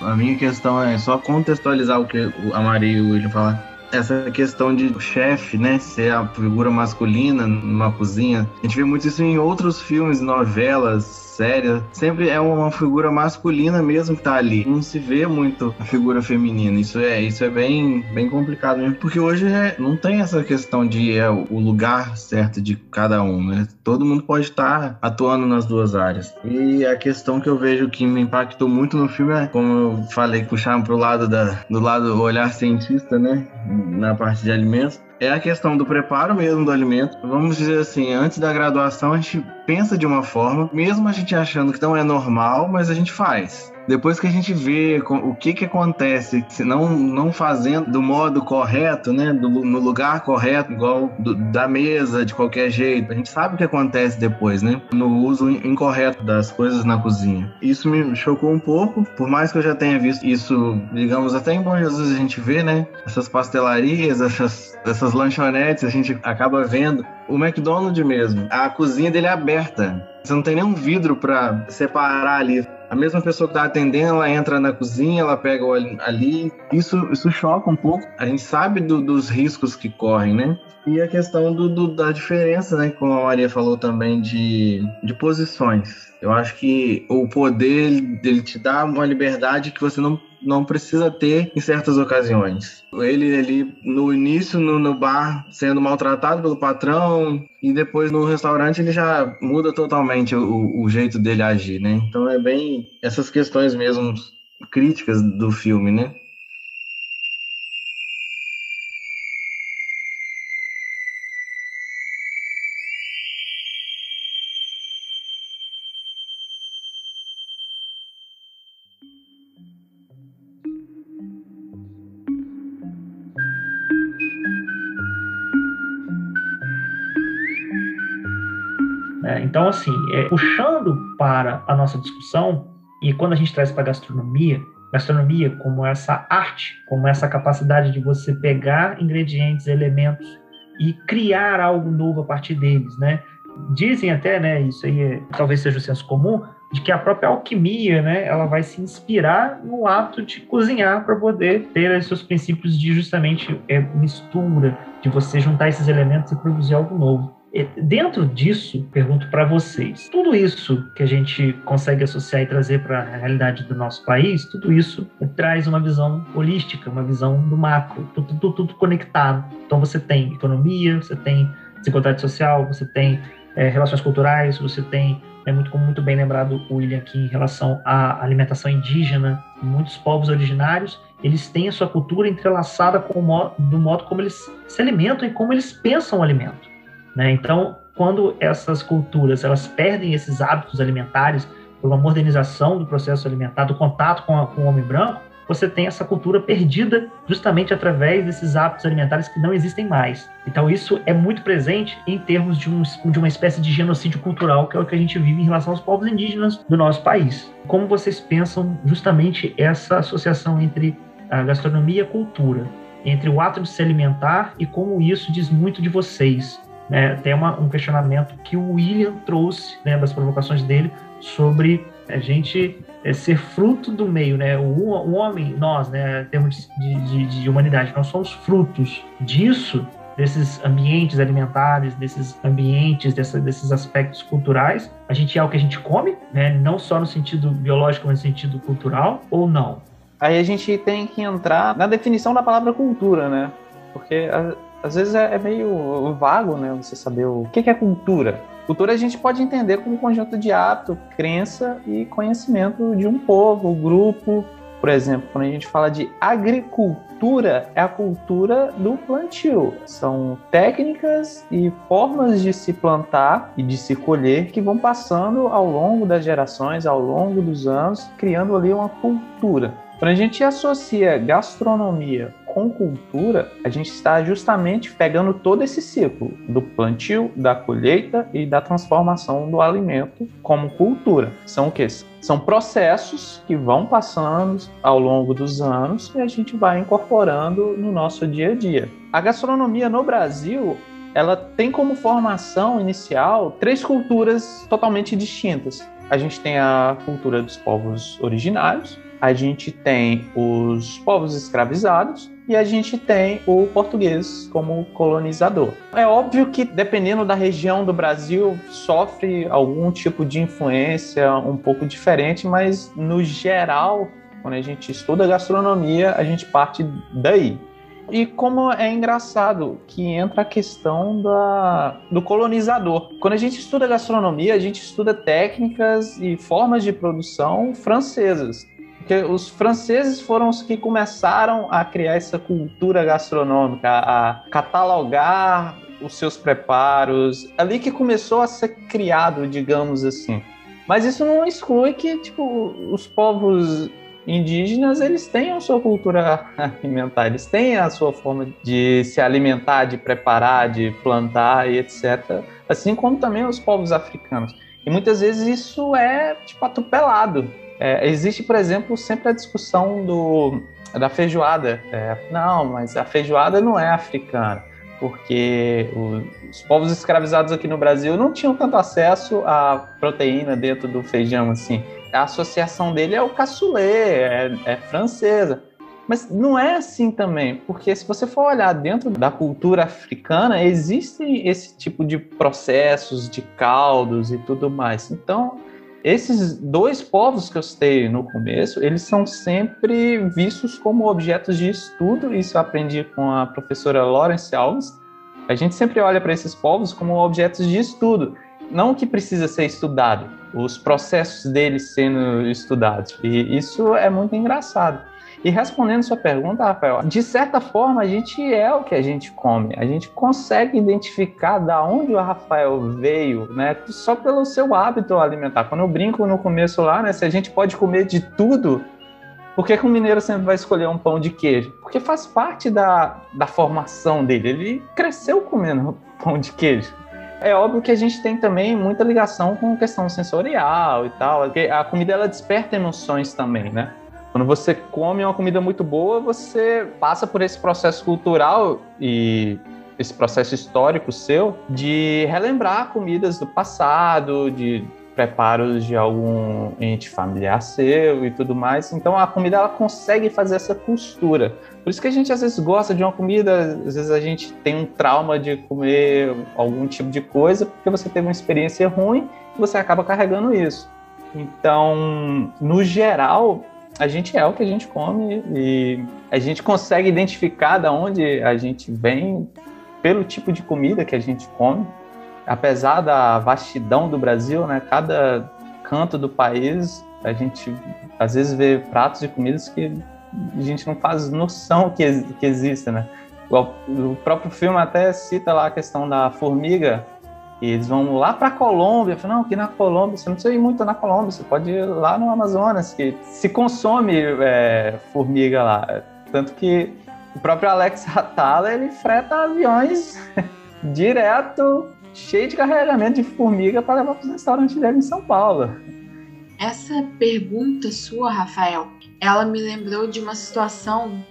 A minha questão é só contextualizar o que a Maria e o William falaram. Essa questão de o chefe, né, ser a figura masculina numa cozinha. A gente vê muito isso em outros filmes, novelas, séria, sempre é uma figura masculina mesmo que tá ali. Não se vê muito a figura feminina. Isso é, isso é bem, bem complicado mesmo, porque hoje é, não tem essa questão de é, o lugar certo de cada um, né? Todo mundo pode estar atuando nas duas áreas. E a questão que eu vejo que me impactou muito no filme é, como eu falei, puxar pro lado da, do lado do olhar cientista, né? Na parte de alimentos é a questão do preparo mesmo do alimento. Vamos dizer assim, antes da graduação a gente pensa de uma forma, mesmo a gente achando que não é normal, mas a gente faz. Depois que a gente vê o que que acontece, se não, não fazendo do modo correto, né, do, no lugar correto, igual do, da mesa, de qualquer jeito, a gente sabe o que acontece depois, né, no uso incorreto das coisas na cozinha. Isso me chocou um pouco, por mais que eu já tenha visto isso, digamos, até em Bom Jesus a gente vê, né, essas pastelarias, essas, essas lanchonetes, a gente acaba vendo o McDonald's mesmo, a cozinha dele é aberta. Você não tem nenhum vidro para separar ali. A mesma pessoa que está atendendo, ela entra na cozinha, ela pega o ali. Isso, isso choca um pouco. A gente sabe do, dos riscos que correm, né? E a questão do, do, da diferença, né? Como a Maria falou também, de, de posições. Eu acho que o poder dele te dá uma liberdade que você não não precisa ter em certas ocasiões. Ele ali no início no, no, bar sendo maltratado pelo patrão e depois no restaurante ele já muda totalmente o, o jeito dele agir, né? Então é bem essas questões mesmo críticas do filme, né? Né? Então, assim, é, puxando para a nossa discussão, e quando a gente traz para a gastronomia, gastronomia como essa arte, como essa capacidade de você pegar ingredientes, elementos e criar algo novo a partir deles, né? Dizem até, né, isso aí é, talvez seja o senso comum, de que a própria alquimia, né, ela vai se inspirar no ato de cozinhar para poder ter seus princípios de justamente é, mistura, de você juntar esses elementos e produzir algo novo. Dentro disso, pergunto para vocês: tudo isso que a gente consegue associar e trazer para a realidade do nosso país, tudo isso traz uma visão holística, uma visão do macro, tudo, tudo, tudo conectado. Então você tem economia, você tem desigualdade social, você tem é, relações culturais, você tem, é muito, muito bem lembrado o William aqui em relação à alimentação indígena, muitos povos originários, eles têm a sua cultura entrelaçada com o modo, do modo como eles se alimentam e como eles pensam o alimento. Né? Então, quando essas culturas elas perdem esses hábitos alimentares por uma modernização do processo alimentar, do contato com, a, com o homem branco, você tem essa cultura perdida justamente através desses hábitos alimentares que não existem mais. Então, isso é muito presente em termos de, um, de uma espécie de genocídio cultural, que é o que a gente vive em relação aos povos indígenas do nosso país. Como vocês pensam justamente essa associação entre a gastronomia e a cultura, entre o ato de se alimentar e como isso diz muito de vocês? Né? Tem uma, um questionamento que o William trouxe, né, das provocações dele, sobre a gente é, ser fruto do meio, né? O, o homem, nós, né, em termos de, de, de, humanidade, nós somos frutos disso, desses ambientes alimentares, desses ambientes, dessa, desses aspectos culturais. A gente é o que a gente come, né? Não só no sentido biológico, mas no sentido cultural, ou não? Aí a gente tem que entrar na definição da palavra cultura, né? Porque às vezes é, é, meio vago, né? Você saber o que é cultura. Cultura a gente pode entender como um conjunto de hábito, crença e conhecimento de um povo, grupo. Por exemplo, quando a gente fala de agricultura, é a cultura do plantio. São técnicas e formas de se plantar e de se colher que vão passando ao longo das gerações, ao longo dos anos, criando ali uma cultura. Quando a gente associa gastronomia com cultura, a gente está justamente pegando todo esse ciclo do plantio, da colheita e da transformação do alimento como cultura. São o quê? São processos que vão passando ao longo dos anos e a gente vai incorporando no nosso dia a dia. A gastronomia no Brasil, ela tem como formação inicial três culturas totalmente distintas. A gente tem a cultura dos povos originários, a gente tem os povos escravizados e a gente tem o português como colonizador. É óbvio que, dependendo da região do Brasil, sofre algum tipo de influência um pouco diferente, mas no geral, quando a gente estuda gastronomia, a gente parte daí. E como é engraçado que entra a questão da, do colonizador. Quando a gente estuda gastronomia, a gente estuda técnicas e formas de produção francesas. Porque os franceses foram os que começaram a criar essa cultura gastronômica, a catalogar os seus preparos, ali que começou a ser criado, digamos assim. Mas isso não exclui que, tipo, os povos indígenas, eles têm a sua cultura alimentar, eles têm a sua forma de se alimentar, de preparar, de plantar e etc. Assim como também os povos africanos. E muitas vezes isso é, tipo, atropelado. É, existe, por exemplo, sempre a discussão do, da feijoada. É, não, mas a feijoada não é africana, porque os povos escravizados aqui no Brasil não tinham tanto acesso à proteína dentro do feijão assim. A associação dele é o cassoulet, é, é francesa. Mas não é assim também, porque se você for olhar dentro da cultura africana, existe esse tipo de processos, de caldos e tudo mais. Então, esses dois povos que eu citei no começo, eles são sempre vistos como objetos de estudo, isso eu aprendi com a professora Lawrence Alves. A gente sempre olha para esses povos como objetos de estudo, não que precisa ser estudado, os processos deles sendo estudados. E isso é muito engraçado. E respondendo sua pergunta, Rafael, de certa forma a gente é o que a gente come. A gente consegue identificar da onde o Rafael veio, né? Só pelo seu hábito alimentar. Quando eu brinco no começo lá, né? Se a gente pode comer de tudo, por que, que mineiro sempre vai escolher um pão de queijo? Porque faz parte da, da formação dele. Ele cresceu comendo pão de queijo. É óbvio que a gente tem também muita ligação com questão sensorial e tal, porque a comida ela desperta emoções também, né? Quando você come uma comida muito boa, você passa por esse processo cultural e esse processo histórico seu de relembrar comidas do passado, de preparos de algum ente familiar seu e tudo mais. Então a comida ela consegue fazer essa costura. Por isso que a gente às vezes gosta de uma comida, às vezes a gente tem um trauma de comer algum tipo de coisa porque você teve uma experiência ruim e você acaba carregando isso. Então, no geral, a gente é o que a gente come e a gente consegue identificar de onde a gente vem pelo tipo de comida que a gente come. Apesar da vastidão do Brasil, né, cada canto do país, a gente às vezes vê pratos de comidas que a gente não faz noção que, que existem, né? O, próprio filme até cita lá a questão da formiga, e eles vão lá para a Colômbia. Falam, não, aqui na Colômbia, você não precisa ir muito na Colômbia, você pode ir lá no Amazonas, que se consome é, formiga lá. Tanto que o próprio Alex Atala, ele freta aviões direto, cheio de carregamento de formiga para levar para os restaurantes dele em São Paulo. Essa pergunta sua, Rafael, ela me lembrou de uma situação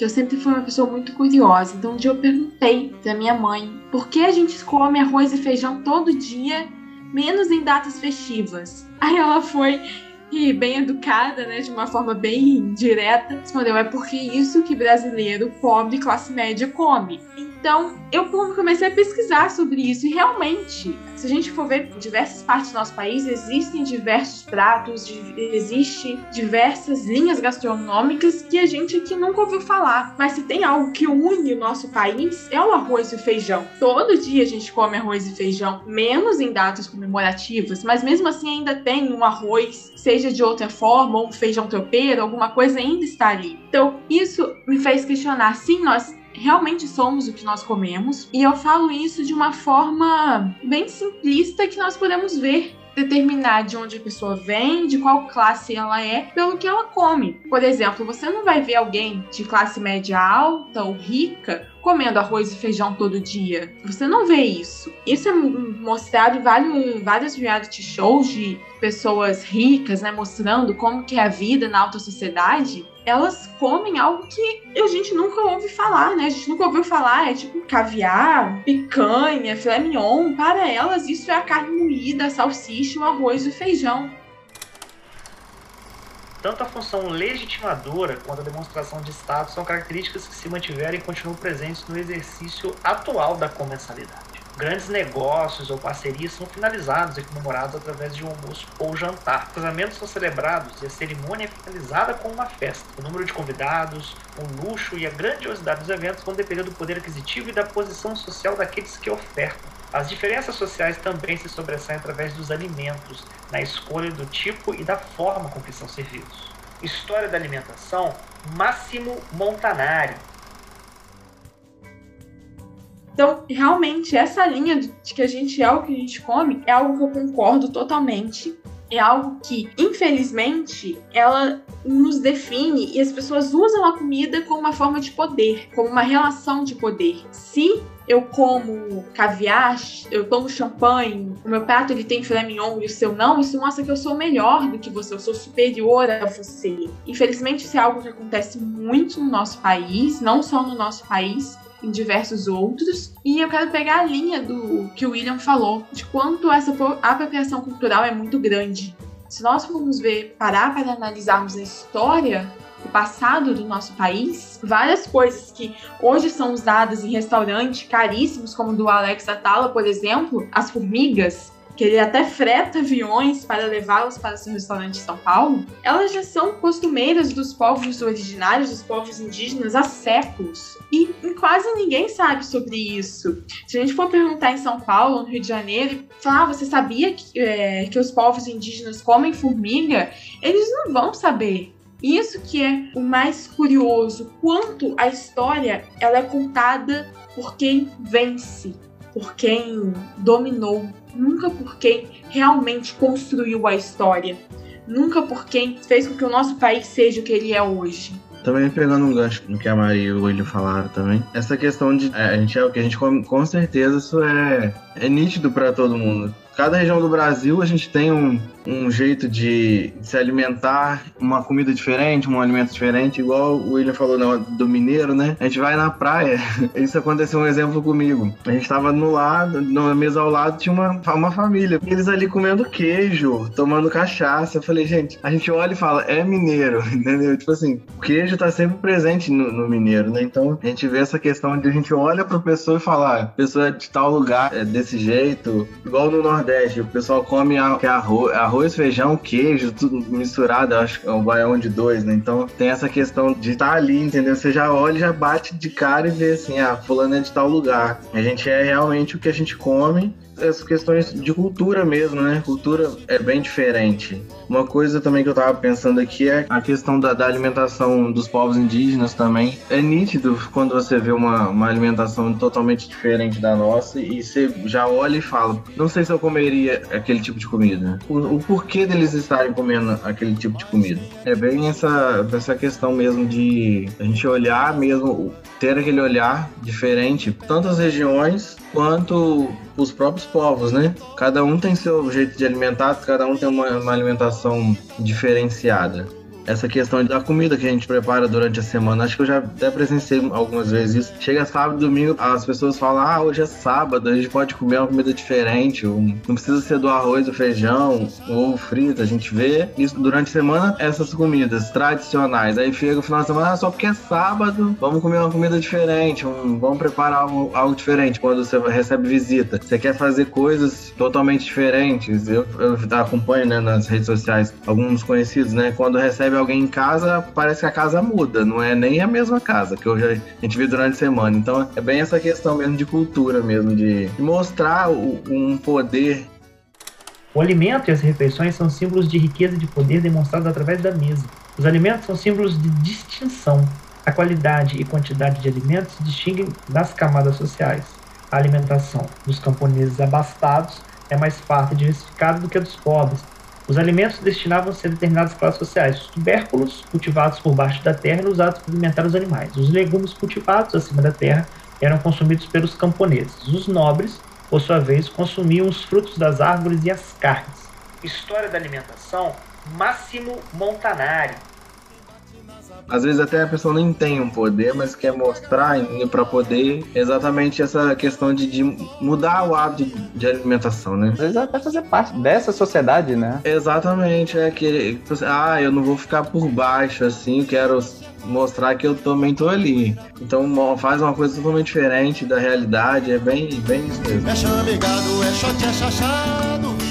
que eu sempre fui uma pessoa muito curiosa. Então, um dia eu perguntei para minha mãe por que a gente come arroz e feijão todo dia, menos em datas festivas. Aí ela foi e bem educada, né, de uma forma bem direta, respondeu: é porque isso que brasileiro pobre classe média come. Então, eu comecei a pesquisar sobre isso e realmente, se a gente for ver diversas partes do nosso país, existem diversos pratos, existem diversas linhas gastronômicas que a gente aqui nunca ouviu falar. Mas se tem algo que une o nosso país, é o arroz e o feijão. Todo dia a gente come arroz e feijão, menos em datas comemorativas, mas mesmo assim ainda tem um arroz, seja de outra forma, ou um feijão tropeiro, alguma coisa ainda está ali. Então, isso me fez questionar, sim, nós realmente somos o que nós comemos. E eu falo isso de uma forma bem simplista que nós podemos ver determinar de onde a pessoa vem, de qual classe ela é, pelo que ela come. Por exemplo, você não vai ver alguém de classe média alta ou rica comendo arroz e feijão todo dia. Você não vê isso. Isso é mostrado em vários, vários reality shows de pessoas ricas, né, mostrando como que é a vida na alta sociedade elas comem algo que a gente nunca ouve falar, né? A gente nunca ouviu falar, é tipo caviar, picanha, filé mignon. Para elas, isso é a carne moída, a salsicha, o arroz e o feijão. Tanto a função legitimadora quanto a demonstração de status são características que se mantiveram e continuam presentes no exercício atual da comensalidade. Grandes negócios ou parcerias são finalizados e comemorados através de um almoço ou jantar. Casamentos são celebrados e a cerimônia é finalizada com uma festa. O número de convidados, o luxo e a grandiosidade dos eventos vão depender do poder aquisitivo e da posição social daqueles que ofertam. As diferenças sociais também se sobressaem através dos alimentos, na escolha do tipo e da forma com que são servidos. História da alimentação, Máximo Montanari, então, realmente, essa linha de que a gente é o que a gente come é algo que eu concordo totalmente. É algo que, infelizmente, ela nos define e as pessoas usam a comida como uma forma de poder, como uma relação de poder. Se eu como caviar, eu tomo champanhe, o meu prato ele tem filé mignon e o seu não, isso mostra que eu sou melhor do que você, eu sou superior a você. Infelizmente, isso é algo que acontece muito no nosso país, não só no nosso país, em diversos outros. E eu quero pegar a linha do que o William falou, de quanto essa apropriação cultural é muito grande. Se nós formos ver, parar para analisarmos a história o passado do nosso país, várias coisas que hoje são usadas em restaurantes caríssimos, como do Alex Atala, por exemplo, as formigas, que ele até freta aviões para levá-los para seu restaurante em São Paulo, elas já são costumeiras dos povos originários, dos povos indígenas há séculos. E quase ninguém sabe sobre isso. Se a gente for perguntar em São Paulo, no Rio de Janeiro, falar, ah, você sabia que, é, que os povos indígenas comem formiga? Eles não vão saber. Isso que é o mais curioso, quanto a história ela é contada por quem vence, por quem dominou, nunca por quem realmente construiu a história, nunca por quem fez com que o nosso país seja o que ele é hoje. Também pegando um gancho no que a Maria e o William falaram também. Essa questão de é, a gente é o que a gente come, com certeza isso é, é nítido para todo mundo. Cada região do Brasil a gente tem um, um jeito de se alimentar, uma comida diferente, um alimento diferente, igual o William falou não, do mineiro, né? A gente vai na praia, isso aconteceu um exemplo comigo. A gente tava no lado, na mesa ao lado tinha uma, uma família, eles ali comendo queijo, tomando cachaça. Eu falei, gente, a gente olha e fala, é mineiro, entendeu? Tipo assim, o queijo tá sempre presente no, no mineiro, né? Então a gente vê essa questão de a gente olha pra pessoa e fala, ah, pessoa é de tal lugar, é desse jeito, igual no Nordeste Nordeste, o pessoal come arroz, arroz, feijão, queijo, tudo misturado, acho que é um baião de dois, né? Então tem essa questão de estar tá ali, entendeu? Você já olha, já bate de cara e vê assim, ah, fulano é de tal lugar. A gente é realmente o que a gente come essas questões de cultura mesmo, né? Cultura é bem diferente. Uma coisa também que eu tava pensando aqui é a questão da, da alimentação dos povos indígenas também. É nítido quando você vê uma, uma alimentação totalmente diferente da nossa e você já olha e fala: não sei se eu comeria aquele tipo de comida. O, o porquê deles estarem comendo aquele tipo de comida. É bem essa, essa questão mesmo de a gente olhar mesmo, ter aquele olhar diferente, tanto as regiões quanto os próprios povos, né? Cada um tem seu jeito de alimentar, cada um tem uma, uma alimentação diferenciada essa questão da comida que a gente prepara durante a semana. Acho que eu já até presenciei algumas vezes isso. Chega sábado domingo, as pessoas falam: ah, hoje é sábado, a gente pode comer uma comida diferente. Não precisa ser do arroz, do feijão, ou frito. A gente vê isso durante a semana, essas comidas tradicionais. Aí chega o final de semana, ah, só porque é sábado, vamos comer uma comida diferente, vamos preparar algo, algo diferente quando você recebe visita. Você quer fazer coisas totalmente diferentes. Eu, eu acompanho né, nas redes sociais alguns conhecidos, né? Quando recebe alguém em casa, parece que a casa muda, não é nem a mesma casa que hoje a gente vê durante a semana. Então é bem essa questão mesmo de cultura mesmo, de mostrar o, um poder. O alimento e as refeições são símbolos de riqueza e de poder demonstrados através da mesa. Os alimentos são símbolos de distinção. A qualidade e quantidade de alimentos se distinguem das camadas sociais. A alimentação dos camponeses abastados é mais farta e diversificada do que a dos pobres, os alimentos destinavam-se a determinadas classes sociais. Os tubérculos, cultivados por baixo da terra, eram usados para alimentar os animais. Os legumes cultivados acima da terra eram consumidos pelos camponeses. Os nobres, por sua vez, consumiam os frutos das árvores e as carnes. História da alimentação, Máximo Montanari, às vezes até a pessoa nem tem um poder, mas quer mostrar para poder exatamente essa questão de, de, mudar o hábito de alimentação, né? Às vezes até fazer parte dessa sociedade, né? Exatamente, é que ah, eu não vou ficar por baixo assim, quero mostrar que eu também tô ali. Então faz uma coisa totalmente diferente da realidade, é bem, bem isso mesmo. É é shot, é chachado.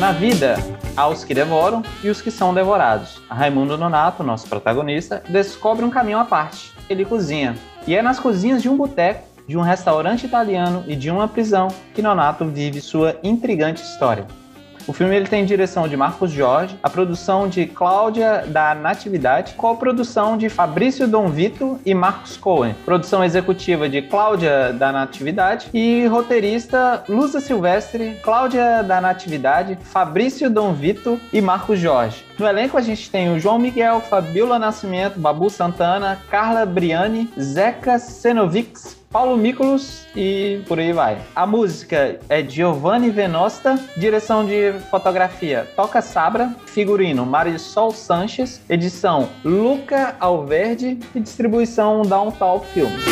Na vida, há os que devoram e os que são devorados. Raimundo Nonato, nosso protagonista, descobre um caminho à parte. Ele cozinha. E é nas cozinhas de um boteco, de um restaurante italiano e de uma prisão que Nonato vive sua intrigante história. O filme ele tem direção de Marcos Jorge, a produção de Cláudia da Natividade, co-produção de Fabrício Dom Vito e Marcos Cohen, produção executiva de Cláudia da Natividade e roteirista Lusa Silvestre, Cláudia da Natividade, Fabrício Dom Vito e Marcos Jorge. No elenco a gente tem o João Miguel, Fabiola Nascimento, Babu Santana, Carla Briani, Zeca Senovics, Paulo Miklos e por aí vai. A música é Giovanni Venosta, direção de fotografia Toca Sabra, figurino Marisol Sanches, edição Luca Alverde e distribuição Downtown Films.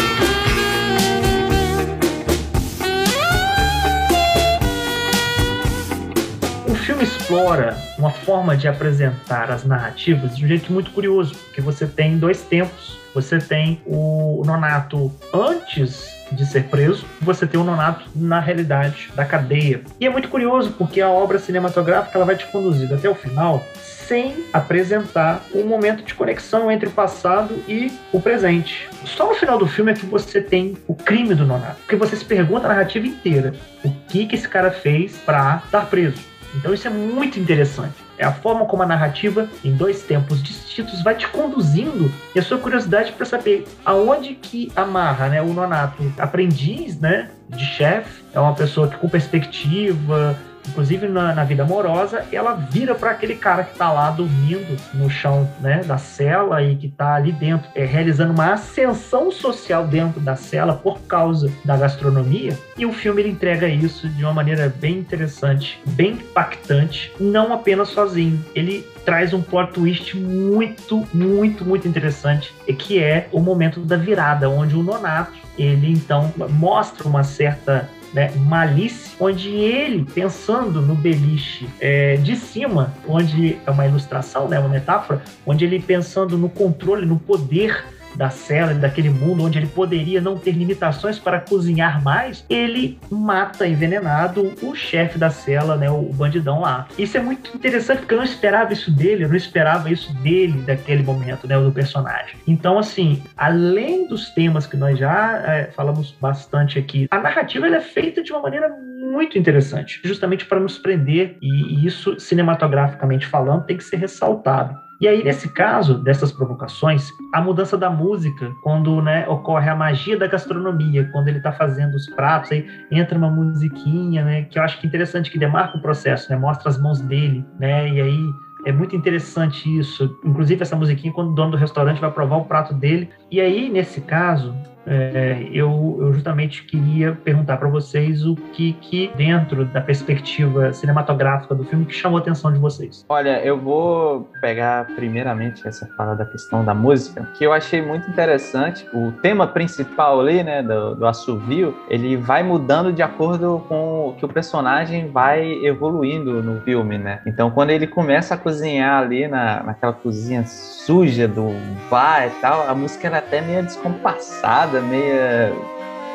O filme explora uma forma de apresentar as narrativas de um jeito muito curioso, porque você tem dois tempos você tem o Nonato antes de ser preso, você tem o Nonato na realidade da cadeia. E é muito curioso porque a obra cinematográfica ela vai te conduzir até o final sem apresentar um momento de conexão entre o passado e o presente. Só no final do filme é que você tem o crime do Nonato, porque você se pergunta a narrativa inteira o que que esse cara fez para estar preso. Então isso é muito interessante. É a forma como a narrativa, em dois tempos distintos, vai te conduzindo. E a sua curiosidade para saber aonde que amarra né, o nonato aprendiz, né? de chefe, é uma pessoa que com perspectiva, inclusive na, na vida amorosa, ela vira para aquele cara que está lá dormindo no chão né, da cela e que está ali dentro, é, realizando uma ascensão social dentro da cela por causa da gastronomia. E o filme ele entrega isso de uma maneira bem interessante, bem impactante, não apenas sozinho. Ele traz um plot twist muito, muito, muito interessante, que é o momento da virada, onde o Nonato ele então mostra uma certa né, malícia, onde ele, pensando no beliche é, de cima, onde é uma ilustração, né, uma metáfora, onde ele pensando no controle, no poder da cela, daquele mundo onde ele poderia não ter limitações para cozinhar mais, ele mata envenenado o chefe da cela, né, o bandidão lá. Isso é muito interessante porque eu não esperava isso dele, eu não esperava isso dele daquele momento, né, do personagem. Então, assim, além dos temas que nós já é, falamos bastante aqui, a narrativa ela é feita de uma maneira muito interessante, justamente para nos prender e isso cinematograficamente falando tem que ser ressaltado. E aí, nesse caso dessas provocações, a mudança da música, quando né, ocorre a magia da gastronomia, quando ele está fazendo os pratos, aí entra uma musiquinha, né, que eu acho que é interessante, que demarca o processo, né, mostra as mãos dele, né, e aí é muito interessante isso. Inclusive, essa musiquinha, quando o dono do restaurante vai provar o prato dele. E aí, nesse caso, é, eu, eu, justamente queria perguntar para vocês o que, que, dentro da perspectiva cinematográfica do filme, que chamou a atenção de vocês. Olha, eu vou pegar primeiramente essa fala da questão da música, que eu achei muito interessante. O tema principal ali, né, do, do assovio, ele vai mudando de acordo com o que o personagem vai evoluindo no filme, né? Então, quando ele começa a cozinhar ali na, naquela cozinha suja do bar e tal, a música era até meio descompassada, meia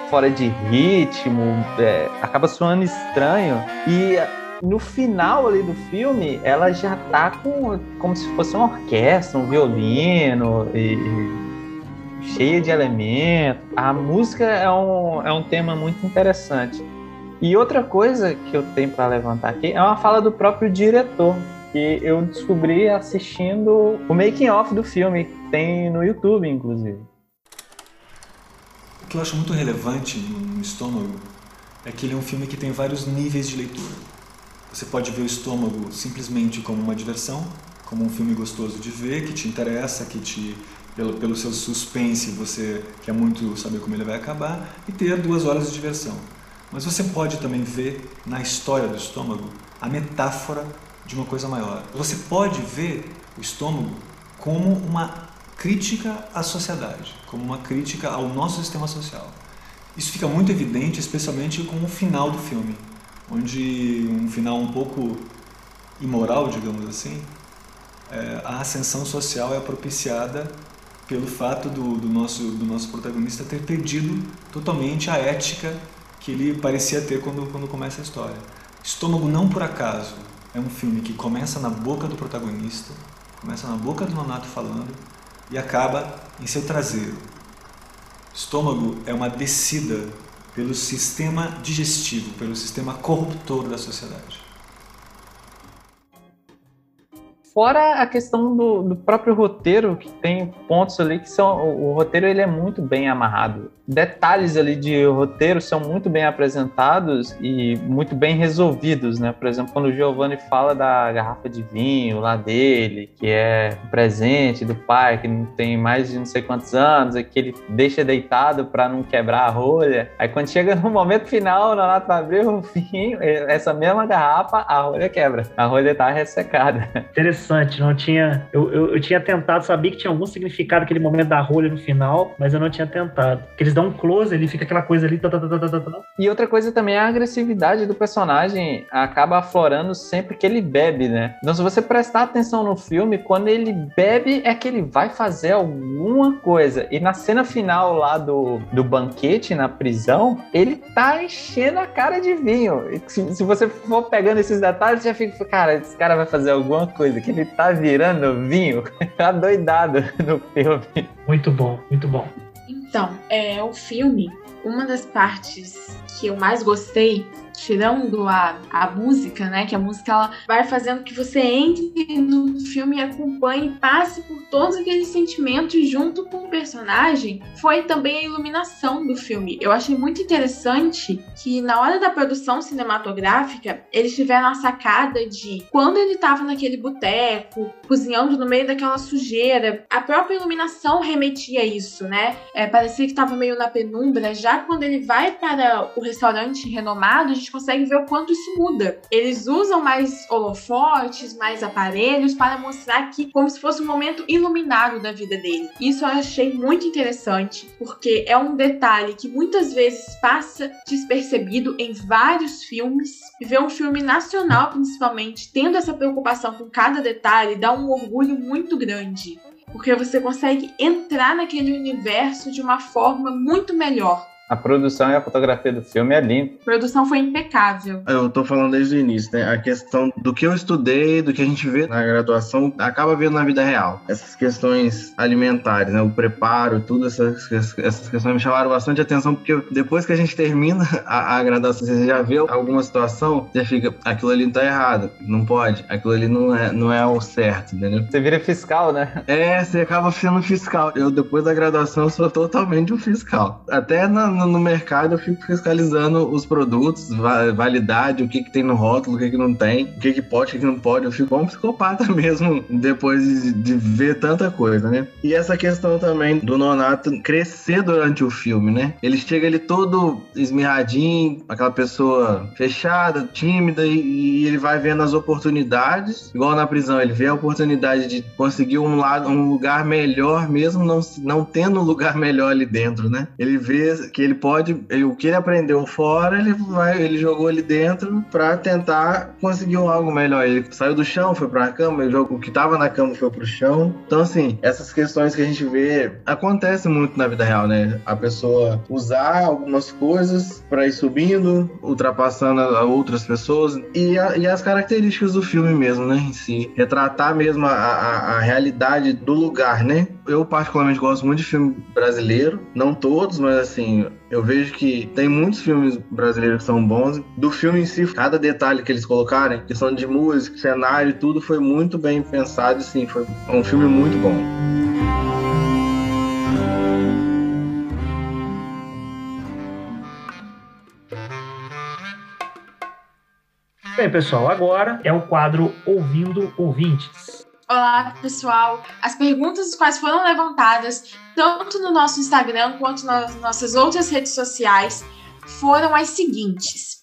fora de ritmo, é, acaba soando estranho. E no final ali do filme, ela já tá com como se fosse uma orquestra, um violino e, e cheia de elementos. A música é um, é um tema muito interessante. E outra coisa que eu tenho para levantar aqui é uma fala do próprio diretor, que eu descobri assistindo o making off do filme, tem no YouTube, inclusive. Que eu acho muito relevante no Estômago é que ele é um filme que tem vários níveis de leitura. Você pode ver o Estômago simplesmente como uma diversão, como um filme gostoso de ver, que te interessa, que te pelo, pelo seu suspense você quer muito saber como ele vai acabar, e ter duas horas de diversão. Mas você pode também ver na história do estômago a metáfora de uma coisa maior. Você pode ver o estômago como uma crítica à sociedade, como uma crítica ao nosso sistema social. Isso fica muito evidente, especialmente com o final do filme, onde um final um pouco imoral, digamos assim, é, a ascensão social é propiciada pelo fato do, do, nosso, do nosso protagonista ter perdido totalmente a ética que ele parecia ter quando, quando começa a história. Estômago não por acaso é um filme que começa na boca do protagonista, começa na boca do Nonato falando e acaba em seu traseiro. Estômago é uma descida pelo sistema digestivo, pelo sistema corruptor da sociedade. Fora a questão do, do, próprio roteiro, que tem pontos ali que são. O, o, roteiro ele é muito bem amarrado. Detalhes ali de roteiro são muito bem apresentados e muito bem resolvidos, né? Por exemplo, quando o Giovanni fala da garrafa de vinho lá dele, que é um presente do pai, que não tem mais de não sei quantos anos, e que ele deixa deitado para não quebrar a rolha. Aí quando chega no momento final, na lata abrir o vinho, essa mesma garrafa, a rolha quebra. A rolha tá ressecada. Interessante. Não tinha. Eu, eu, eu, tinha tentado, sabia que tinha algum significado aquele momento da rolha no final, mas eu não tinha tentado. Eles dão um close, ele fica aquela coisa ali. Tá, tá, tá, e outra coisa também é a agressividade do personagem acaba aflorando sempre que ele bebe, né? Então, se você prestar atenção no filme, quando ele bebe, é que ele vai fazer alguma coisa. E na cena final lá do, do banquete na prisão, ele tá enchendo a cara de vinho. Se, se você for pegando esses detalhes, você já fica, cara, esse cara vai fazer alguma coisa. Que ele tá virando vinho, tá doidado no filme. Muito bom, muito bom. Então, é, o filme, uma das partes que eu mais gostei tirando a, a música, né? Que a música ela vai fazendo que você entre no filme acompanhe passe por todos aqueles sentimentos junto com o personagem. Foi também a iluminação do filme. Eu achei muito interessante que na hora da produção cinematográfica eles tiveram a sacada de quando ele estava naquele boteco, cozinhando no meio daquela sujeira, a própria iluminação remetia a isso, né? É, parecia que estava meio na penumbra. Já quando ele vai para o restaurante renomado, gente consegue ver o quanto isso muda. Eles usam mais holofotes, mais aparelhos para mostrar que como se fosse um momento iluminado da vida dele. Isso eu achei muito interessante, porque é um detalhe que muitas vezes passa despercebido em vários filmes. E ver um filme nacional, principalmente, tendo essa preocupação com cada detalhe, dá um orgulho muito grande. Porque você consegue entrar naquele universo de uma forma muito melhor. A produção e a fotografia do filme é linda. A produção foi impecável. Eu tô falando desde o início, né? A questão do que eu estudei, do que a gente vê na graduação, acaba vendo na vida real. Essas questões alimentares, né? O preparo, tudo essas, essas questões me chamaram bastante atenção, porque depois que a gente termina a, a graduação, você já vê alguma situação, você fica, aquilo ali tá errado, não pode, aquilo ali não é, não é o certo, entendeu? Você vira fiscal, né? É, você acaba sendo fiscal. Eu, depois da graduação, sou totalmente um fiscal. Até na no, no, mercado eu fico fiscalizando os produtos, validade, o que, que tem no rótulo, o que, que não tem, o que, que pode, o que, que não pode. Eu fico um psicopata mesmo depois de, de, ver tanta coisa, né? E essa questão também do Nonato crescer durante o filme, né? Ele chega ali todo esmirradinho, aquela pessoa fechada, tímida, e, e ele vai vendo as oportunidades, igual na prisão, ele vê a oportunidade de conseguir um, lado, um lugar melhor, mesmo não, não tendo um lugar melhor ali dentro, né? Ele vê que ele pode, ele, o que ele aprendeu fora, ele vai, ele jogou ali dentro para tentar conseguir um algo melhor. Ele saiu do chão, foi para a cama, o que tava na cama foi pro chão. Então assim, essas questões que a gente vê acontecem muito na vida real, né? A pessoa usar algumas coisas para ir subindo, ultrapassando outras pessoas e, a, e, as características do filme mesmo, né? Em si, retratar mesmo a, a, a realidade do lugar, né? Eu particularmente gosto muito de filme brasileiro, não todos, mas assim, eu vejo que tem muitos filmes brasileiros que são bons. Do filme em si, cada detalhe que eles colocaram, questão de música, cenário, tudo foi muito bem pensado, sim, foi um filme muito bom. Bem, pessoal, agora é o quadro Ouvindo Ouvintes. Olá, pessoal. As perguntas quais foram levantadas, tanto no nosso Instagram quanto nas nossas outras redes sociais, foram as seguintes.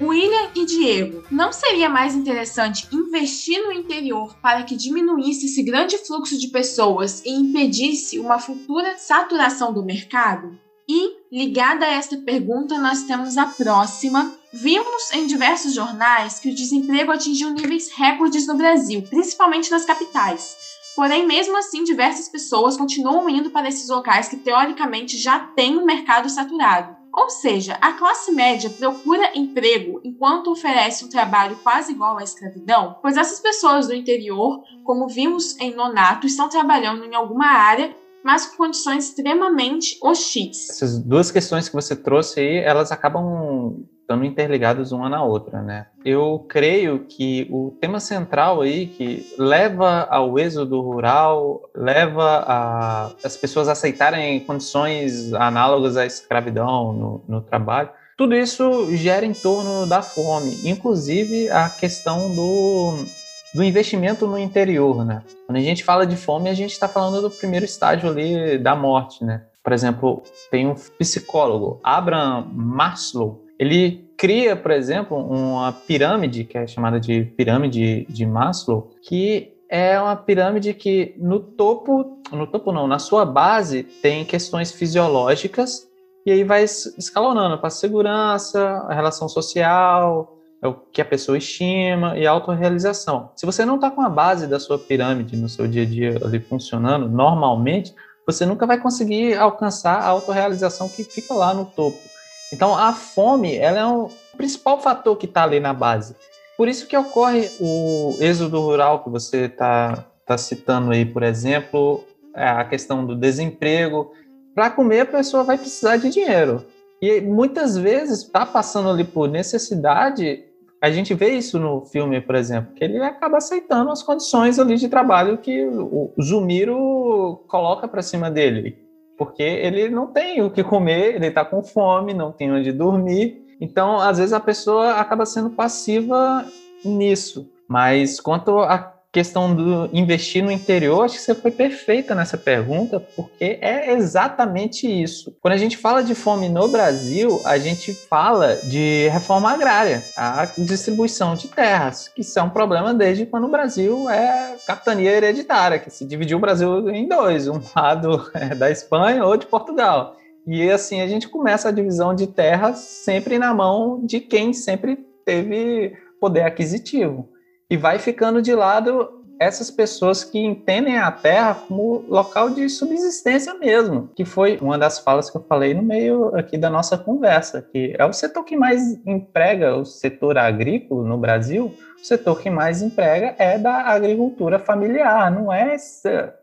William e Diego, não seria mais interessante investir no interior para que diminuísse esse grande fluxo de pessoas e impedisse uma futura saturação do mercado? E, ligada a esta pergunta, nós temos a próxima. Vimos em diversos jornais que o desemprego atingiu níveis recordes no Brasil, principalmente nas capitais. Porém, mesmo assim, diversas pessoas continuam indo para esses locais que teoricamente já têm um mercado saturado. Ou seja, a classe média procura emprego enquanto oferece um trabalho quase igual à escravidão, pois essas pessoas do interior, como vimos em Nonato, estão trabalhando em alguma área mas com condições extremamente hostis. Essas duas questões que você trouxe aí, elas acabam estando interligadas uma na outra, né? Eu creio que o tema central aí que leva ao êxodo rural, leva a, as pessoas a aceitarem condições análogas à escravidão no, no trabalho, tudo isso gera em torno da fome, inclusive a questão do do investimento no interior, né? Quando a gente fala de fome, a gente está falando do primeiro estágio ali da morte, né? Por exemplo, tem um psicólogo, Abraham Maslow, ele cria, por exemplo, uma pirâmide que é chamada de pirâmide de Maslow, que é uma pirâmide que no topo, no topo não, na sua base tem questões fisiológicas e aí vai escalonando para segurança, a relação social, é o que a pessoa estima e autorrealização. Se você não está com a base da sua pirâmide no seu dia a dia ali funcionando normalmente, você nunca vai conseguir alcançar a autorrealização que fica lá no topo. Então, a fome ela é o principal fator que está ali na base. Por isso que ocorre o êxodo rural que você está tá citando aí, por exemplo, é a questão do desemprego. para comer a pessoa vai precisar de dinheiro. E muitas vezes está passando ali por necessidade. A gente vê isso no filme, por exemplo, que ele acaba aceitando as condições ali de trabalho que o Zumiro coloca para cima dele, porque ele não tem o que comer, ele está com fome, não tem onde dormir. Então, às vezes a pessoa acaba sendo passiva nisso. Mas quanto a questão do investir no interior, acho que você foi perfeita nessa pergunta, porque é exatamente isso. Quando a gente fala de fome no Brasil, a gente fala de reforma agrária, a distribuição de terras, que isso é um problema desde quando o Brasil é capitania hereditária, que se dividiu o Brasil em dois, um lado é da Espanha ou de Portugal. E assim a gente começa a divisão de terras sempre na mão de quem sempre teve poder aquisitivo e vai ficando de lado essas pessoas que entendem a Terra como local de subsistência mesmo, que foi uma das falas que eu falei no meio aqui da nossa conversa, que é o setor que mais emprega, o setor agrícola no Brasil, o setor que mais emprega é da agricultura familiar, não é essa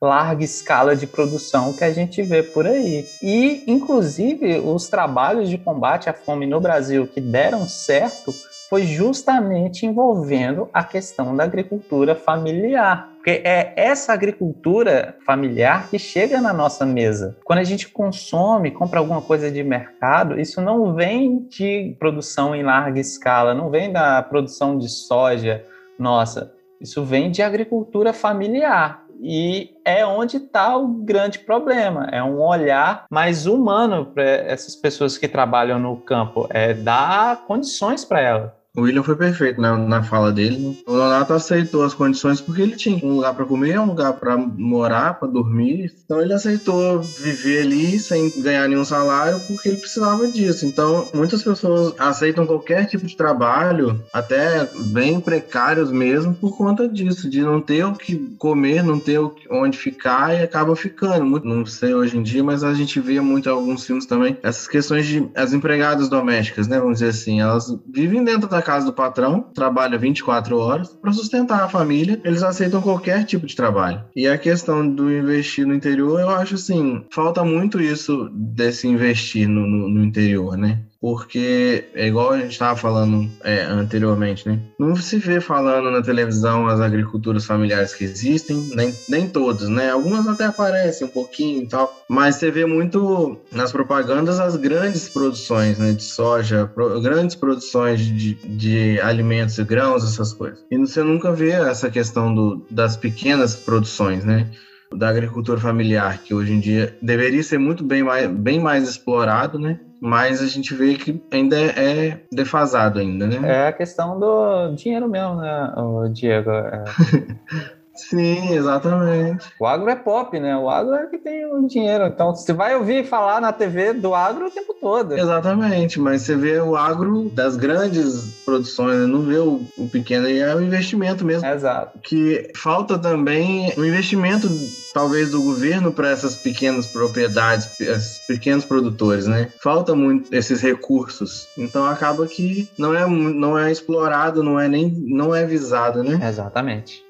larga escala de produção que a gente vê por aí. E, inclusive, os trabalhos de combate à fome no Brasil que deram certo foi justamente envolvendo a questão da agricultura familiar. Porque é essa agricultura familiar que chega na nossa mesa. Quando a gente consome, compra alguma coisa de mercado, isso não vem de produção em larga escala, não vem da produção de soja nossa. Isso vem de agricultura familiar. E é onde está o grande problema. É um olhar mais humano para essas pessoas que trabalham no campo, é dar condições para elas. O William foi perfeito né, na fala dele. O Donato aceitou as condições porque ele tinha um lugar para comer, um lugar para morar, para dormir. Então ele aceitou viver ali sem ganhar nenhum salário porque ele precisava disso. Então muitas pessoas aceitam qualquer tipo de trabalho, até bem precários mesmo, por conta disso, de não ter o que comer, não ter onde ficar e acaba ficando. Não sei hoje em dia, mas a gente vê muito em alguns filmes também essas questões de as empregadas domésticas, né? Vamos dizer assim, elas vivem dentro da casa do patrão, trabalha 24 horas para sustentar a família. Eles aceitam qualquer tipo de trabalho. E a questão do investir no interior, eu acho assim, falta muito isso desse investir no, no, no interior, né? Porque é igual a gente estava falando é, anteriormente, né? Não se vê falando na televisão as agriculturas familiares que existem, nem, nem todos, né? Algumas até aparecem um pouquinho e tal, mas você vê muito nas propagandas as grandes produções né, de soja, pro, grandes produções de, de alimentos e grãos, essas coisas. E você nunca vê essa questão do, das pequenas produções, né? da agricultura familiar, que hoje em dia deveria ser muito bem mais, bem mais explorado, né? Mas a gente vê que ainda é defasado ainda, né? É a questão do dinheiro mesmo, né, o Diego? É... Sim, exatamente. O agro é pop, né? O agro é que tem o dinheiro. Então, você vai ouvir falar na TV do agro o tempo todo. Exatamente, mas você vê o agro das grandes produções, né? não vê o, o pequeno, e é o investimento mesmo. Exato. Que falta também um investimento, talvez, do governo para essas pequenas propriedades, esses pequenos produtores, né? Falta muito esses recursos. Então, acaba que não é, não é explorado, não é nem não é visado, né? Exatamente.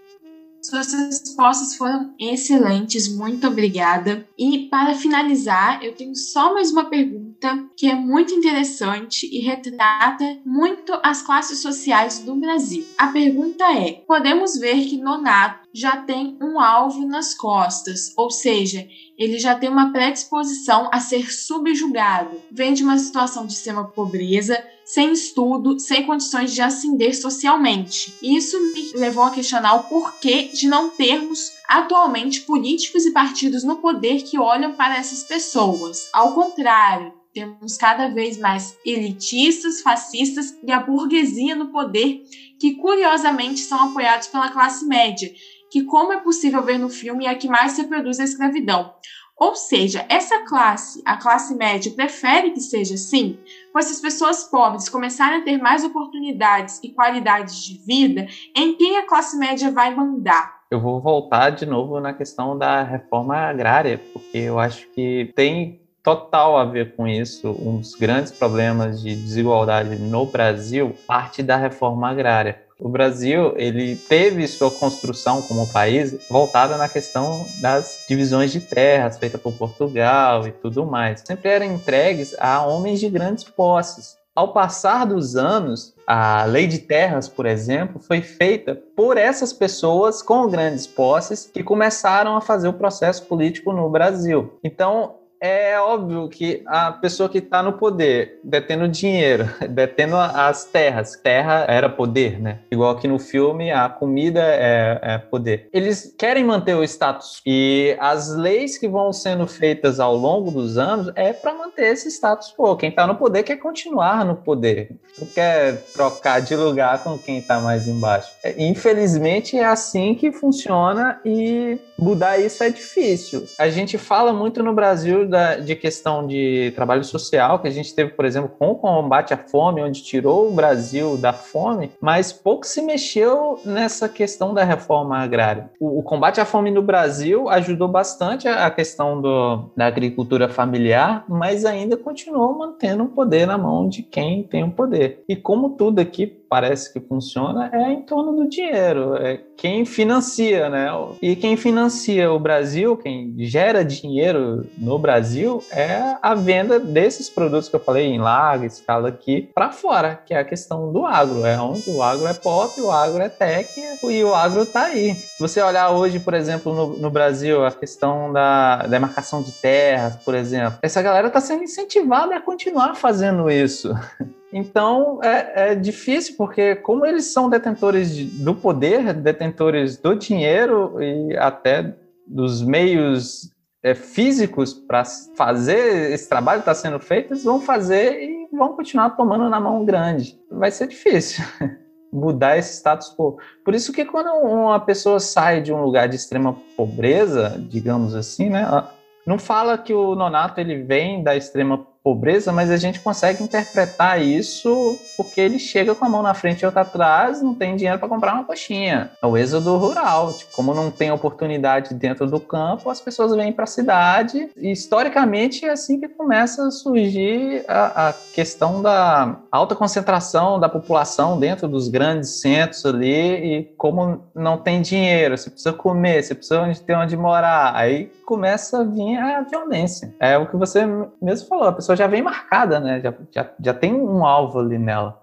Suas respostas foram excelentes, muito obrigada. E para finalizar, eu tenho só mais uma pergunta que é muito interessante e retrata muito as classes sociais do Brasil. A pergunta é: podemos ver que Nonato já tem um alvo nas costas, ou seja, ele já tem uma predisposição a ser subjugado. Vem de uma situação de extrema pobreza, sem estudo, sem condições de ascender socialmente. Isso me levou a questionar o porquê de não termos atualmente políticos e partidos no poder que olham para essas pessoas. Ao contrário, temos cada vez mais elitistas, fascistas e a burguesia no poder que curiosamente são apoiados pela classe média, que como é possível ver no filme é a que mais reproduz a escravidão. Ou seja, essa classe, a classe média, prefere que seja assim, pois se as pessoas pobres começarem a ter mais oportunidades e qualidades de vida, em quem a classe média vai mandar? Eu vou voltar de novo na questão da reforma agrária, porque eu acho que tem total a ver com isso. Um dos grandes problemas de desigualdade no Brasil parte da reforma agrária O Brasil, ele teve sua construção como país voltada na questão das divisões de terras feitas por Portugal e tudo mais. Sempre eram entregues a homens de grandes posses. Ao passar dos anos, a lei de terras, por exemplo, foi feita por essas pessoas com grandes posses que começaram a fazer o processo político no Brasil. Então, é óbvio que a pessoa que está no poder, detendo dinheiro, detendo as terras, terra era poder, né? Igual aqui no filme, a comida é, é, poder. Eles querem manter o status e as leis que vão sendo feitas ao longo dos anos é para manter esse status quo. Quem está no poder quer continuar no poder, não quer trocar de lugar com quem está mais embaixo. É, infelizmente é assim que funciona e mudar isso é difícil. A gente fala muito no Brasil da, de questão de trabalho social, que a gente teve, por exemplo, com o combate à fome, onde tirou o Brasil da fome, mas pouco se mexeu nessa questão da reforma agrária. O, o combate à fome no Brasil ajudou bastante a, a questão do, da agricultura familiar, mas ainda continuou mantendo o poder na mão de quem tem o poder. E como tudo aqui parece que funciona é em torno do dinheiro, é quem financia, né? E quem financia o Brasil, quem gera dinheiro no Brasil é a venda desses produtos que eu falei em larga escala aqui para fora, que é a questão do agro, é onde o agro é pop, o agro é tech e o agro tá aí. Se você olhar hoje, por exemplo, no, no Brasil, a questão da demarcação de terras, por exemplo, essa galera está sendo incentivada a continuar fazendo isso. Então é, é, difícil, porque como eles são detentores de, do poder, detentores do dinheiro e até dos meios é, físicos para fazer esse trabalho que está sendo feito, eles vão fazer e vão continuar tomando na mão grande. Vai ser difícil mudar esse status quo. Por isso que quando uma pessoa sai de um lugar de extrema pobreza, digamos assim, né, não fala que o nonato ele vem da extrema pobreza, mas a gente consegue interpretar isso porque ele chega com a mão na frente e outra atrás, não tem dinheiro para comprar uma coxinha. É o êxodo rural. Tipo, como não tem oportunidade dentro do campo, as pessoas vêm para a cidade. E, historicamente, é assim que começa a surgir a, a, questão da alta concentração da população dentro dos grandes centros ali. E como não tem dinheiro, você precisa comer, você precisa ter onde morar. Aí começa a vir a violência. É o que você mesmo falou, a pessoa já vem marcada, né? Já, já, já tem um alvo ali nela.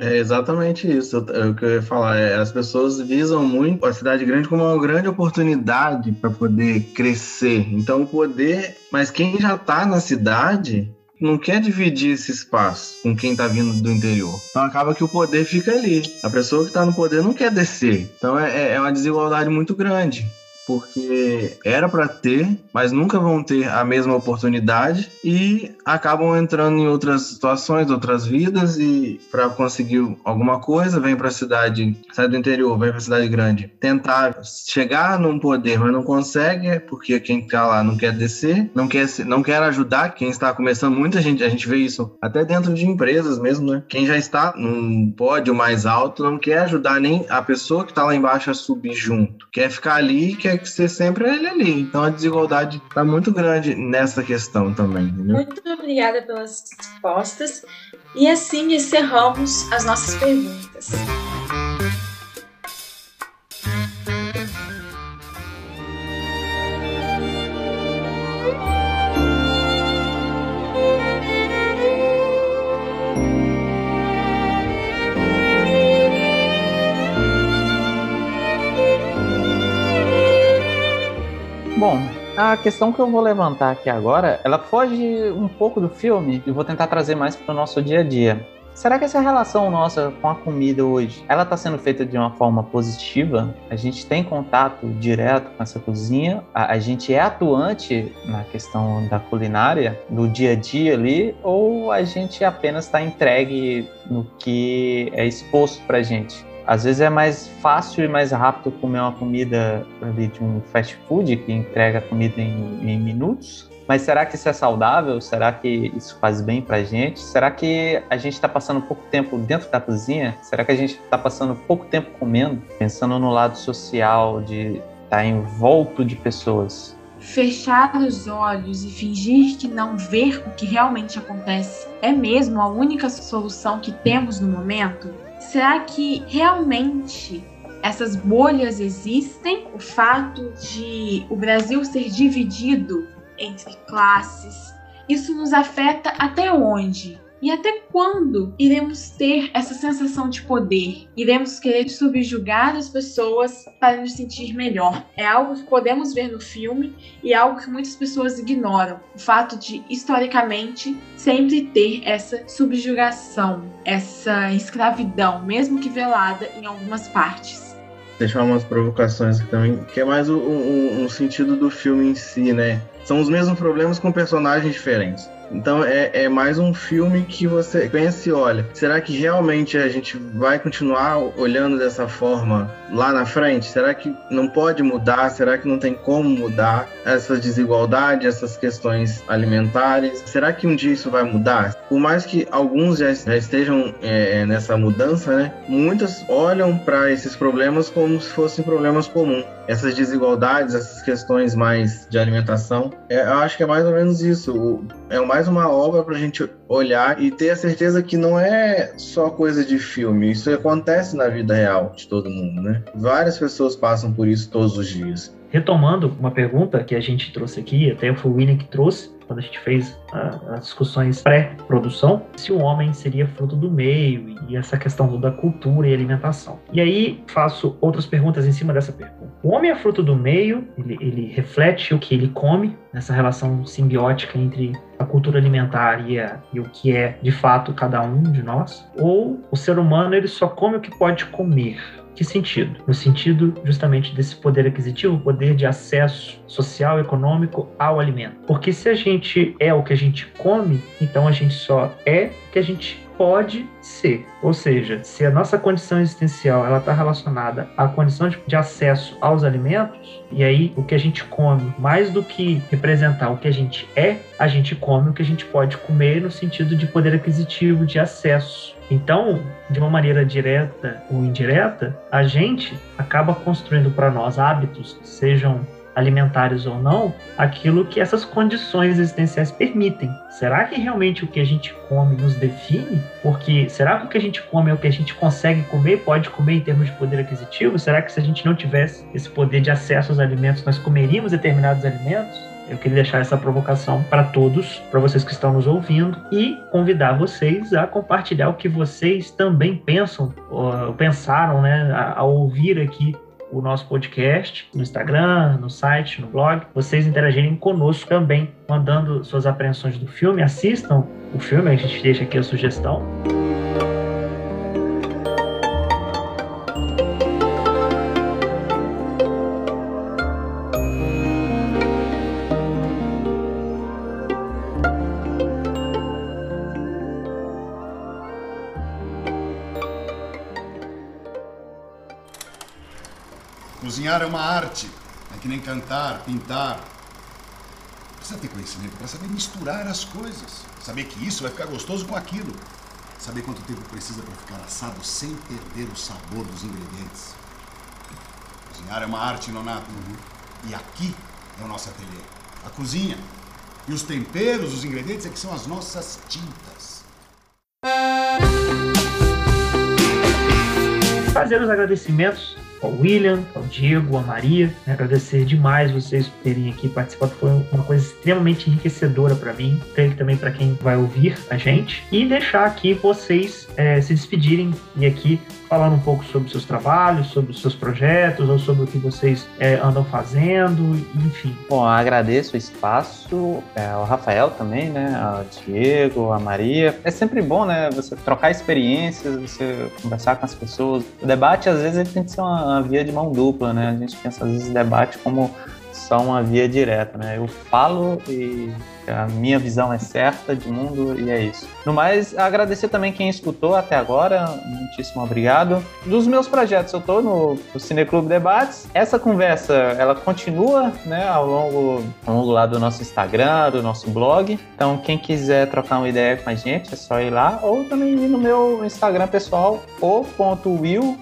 É exatamente isso. É o que eu ia falar. É, as pessoas visam muito a cidade grande como uma grande oportunidade para poder crescer. Então, o poder. Mas quem já está na cidade não quer dividir esse espaço com quem está vindo do interior. Então acaba que o poder fica ali. A pessoa que está no poder não quer descer. Então é, é uma desigualdade muito grande porque era para ter, mas nunca vão ter a mesma oportunidade e acabam entrando em outras situações, outras vidas e para conseguir alguma coisa, vem para a cidade, sai do interior, vem para cidade grande, tentar chegar num poder, mas não consegue porque quem está lá não quer descer, não quer não quer ajudar quem está começando. Muita gente, a gente vê isso até dentro de empresas mesmo, né? Quem já está num pódio mais alto não quer ajudar nem a pessoa que está lá embaixo a subir junto, quer ficar ali, quer que ser sempre ele ali. Então a desigualdade está muito grande nessa questão também. Entendeu? Muito obrigada pelas respostas. E assim encerramos as nossas perguntas. A questão que eu vou levantar aqui agora, ela foge um pouco do filme e vou tentar trazer mais para o nosso dia a dia. Será que essa relação nossa com a comida hoje, ela está sendo feita de uma forma positiva? A gente tem contato direto com essa cozinha? A, a gente é atuante na questão da culinária, do dia a dia ali? Ou a gente apenas está entregue no que é exposto para gente? Às vezes é mais fácil e mais rápido comer uma comida ali de um fast food que entrega a comida em, em minutos. Mas será que isso é saudável? Será que isso faz bem pra gente? Será que a gente está passando pouco tempo dentro da cozinha? Será que a gente está passando pouco tempo comendo? Pensando no lado social de estar tá envolto de pessoas. Fechar os olhos e fingir que não ver o que realmente acontece é mesmo a única solução que temos no momento? Será que realmente essas bolhas existem? O fato de o Brasil ser dividido entre classes, isso nos afeta até onde? E até quando iremos ter essa sensação de poder? Iremos querer subjugar as pessoas para nos sentir melhor? É algo que podemos ver no filme e é algo que muitas pessoas ignoram. O fato de, historicamente, sempre ter essa subjugação, essa escravidão, mesmo que velada em algumas partes deixar umas provocações aqui também, que é mais o, um, um sentido do filme em si, né? São os mesmos problemas com personagens diferentes. Então é, é mais um filme que você pensa e olha, será que realmente a gente vai continuar olhando dessa forma lá na frente? Será que não pode mudar? Será que não tem como mudar essa desigualdade, essas questões alimentares? Será que um dia isso vai mudar? Por mais que alguns já, estejam é, nessa mudança, né? Muitas olham para esses problemas como se fossem problemas comuns. Essas desigualdades, essas questões mais de alimentação, é, eu acho que é mais ou menos isso. É mais uma obra para a gente olhar e ter a certeza que não é só coisa de filme. Isso acontece na vida real de todo mundo, né? Várias pessoas passam por isso todos os dias. Retomando uma pergunta que a gente trouxe aqui, até foi o William que trouxe, quando a gente fez as discussões pré-produção, se o homem seria fruto do meio e essa questão da cultura e alimentação. E aí faço outras perguntas em cima dessa pergunta. O homem é fruto do meio, ele, ele reflete o que ele come, nessa relação simbiótica entre a cultura alimentar e, a, e, o que é de fato cada um de nós, ou o ser humano ele só come o que pode comer. Que sentido? No sentido justamente desse poder aquisitivo, poder de acesso social econômico ao alimento. Porque se a gente é o que a gente come, então a gente só é o que a gente pode ser. Ou seja, se a nossa condição existencial ela está relacionada à condição de, de, acesso aos alimentos, e aí o que a gente come, mais do que representar o que a gente é, a gente come o que a gente pode comer no sentido de poder aquisitivo, de acesso. Então, de uma maneira direta ou indireta, a gente acaba construindo para nós hábitos, sejam alimentares ou não, aquilo que essas condições existenciais permitem. Será que realmente o que a gente come nos define? Porque será que o que a gente come é o que a gente consegue comer, pode comer em termos de poder aquisitivo? Será que se a gente não tivesse esse poder de acesso aos alimentos, nós comeríamos determinados alimentos? Eu queria deixar essa provocação para todos, para vocês que estão nos ouvindo e convidar vocês a compartilhar o que vocês também pensam, pensaram, né, ao ouvir aqui o nosso podcast no Instagram, no site, no blog. Vocês interagirem conosco também, mandando suas apreensões do filme. Assistam o filme, a gente deixa aqui a sugestão. É cantar, pintar. Precisa ter conhecimento para saber misturar as coisas. Saber que isso vai ficar gostoso com aquilo. Saber quanto tempo precisa para ficar assado sem perder o sabor dos ingredientes. Cozinhar é uma arte, Nonato. Uhum. E aqui é o nosso ateliê. A cozinha. E os temperos, os ingredientes é que são as nossas tintas. Fazer os agradecimentos ao William, ao Diego, à Maria. Né? Agradecer demais vocês terem aqui participado. Foi uma coisa extremamente enriquecedora para mim, que também para quem vai ouvir a gente. E deixar aqui vocês é, se despedirem e aqui falando um pouco sobre seus trabalhos, sobre seus projetos, ou sobre o que vocês é, andam fazendo, enfim. Bom, agradeço o espaço, é, Rafael também, né, ao Diego, a Maria. É sempre bom, né, você trocar experiências, você conversar com as pessoas. O debate, às vezes, ele tem que ser uma, uma via de mão dupla, né? A gente pensa, às vezes, debate como só uma via direta, né? Eu falo e a minha visão é certa de mundo e é isso. No mais, agradecer também quem escutou até agora, muitíssimo obrigado. Dos meus projetos, eu tô no, no Cineclube Debates. Essa conversa, ela continua, né, ao longo, ao longo lá do nosso Instagram, do nosso blog. Então, quem quiser trocar uma ideia com a gente, é só ir lá ou também ir no meu Instagram pessoal, o.will.gil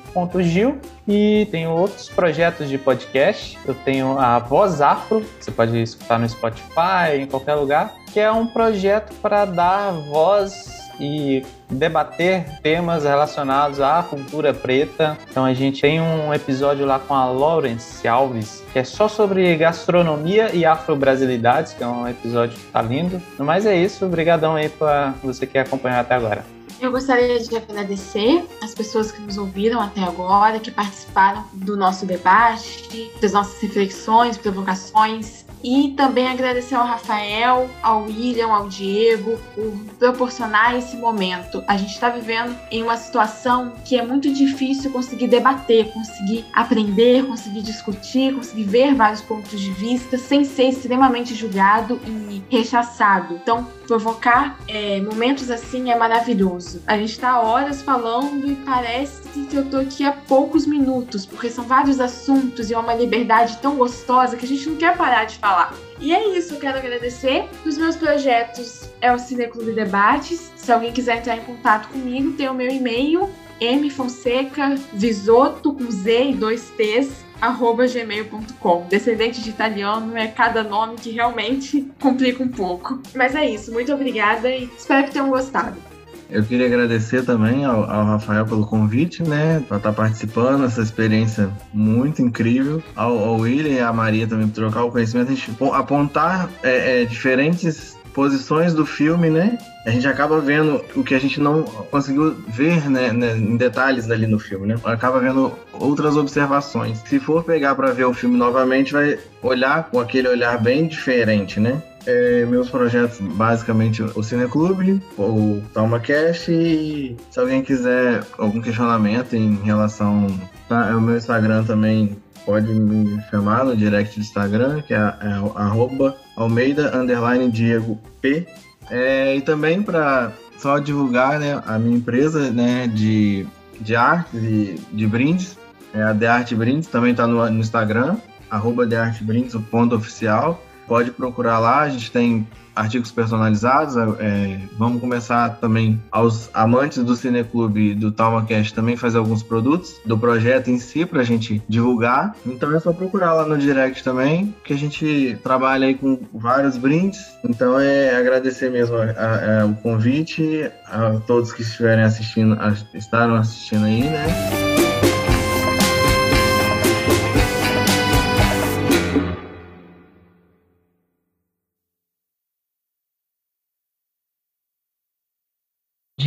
e tenho outros projetos de podcast. Eu tenho a Voz Afro, você pode escutar no Spotify, em qualquer lugar, que é um projeto para dar voz e debater temas relacionados à cultura preta. Então a gente tem um episódio lá com a Lawrence Alves, que é só sobre gastronomia e afro-brasilidades, que é um episódio que tá lindo. Mas é isso, obrigadão aí para você que acompanhou até agora. Eu gostaria de agradecer as pessoas que nos ouviram até agora, que participaram do nosso debate, das nossas reflexões, provocações. E também agradecer ao Rafael, ao William, ao Diego por proporcionar esse momento. A gente está vivendo em uma situação que é muito difícil conseguir debater, conseguir aprender, conseguir discutir, conseguir ver vários pontos de vista sem ser extremamente julgado e rechaçado. Então, provocar é, momentos assim é maravilhoso. A gente está horas falando e parece que eu tô aqui há poucos minutos, porque são vários assuntos e é uma liberdade tão gostosa que a gente não quer parar de falar. E é isso, eu quero agradecer. Os meus projetos é o Cineclube Debates. Se alguém quiser entrar em contato comigo, tem o meu e-mail mfonseca visoto com Z e dois T's gmail.com. Descendente de italiano é cada nome que realmente complica um pouco. Mas é isso, muito obrigada e espero que tenham gostado. Eu queria agradecer também ao, ao Rafael pelo convite, né, para estar tá participando dessa experiência muito incrível. Ao, ao William e à Maria também por trocar o conhecimento, a gente apontar é, é, diferentes posições do filme, né? A gente acaba vendo o que a gente não conseguiu ver, né, né em detalhes ali no filme, né? Acaba vendo outras observações. Se for pegar para ver o filme novamente, vai olhar com aquele olhar bem diferente, né? É, meus projetos, basicamente, o Cineclube, o TalmaCast e se alguém quiser algum questionamento em relação... Tá, é o meu Instagram também pode me chamar no direct do Instagram, que é, é Almeida underline Diego P. É, e também para só divulgar né, a minha empresa né, de, de arte e de brindes, é a The Art Brindes, também está no, no Instagram, arroba The o ponto oficial. Pode procurar lá, a gente tem artigos personalizados. É, vamos começar também aos amantes do Cineclube do TalmaCast também fazer alguns produtos do projeto em si para a gente divulgar. Então é só procurar lá no direct também, que a gente trabalha aí com vários brindes. Então é agradecer mesmo a, a, a, o convite a todos que estiverem assistindo, estaram assistindo aí, né?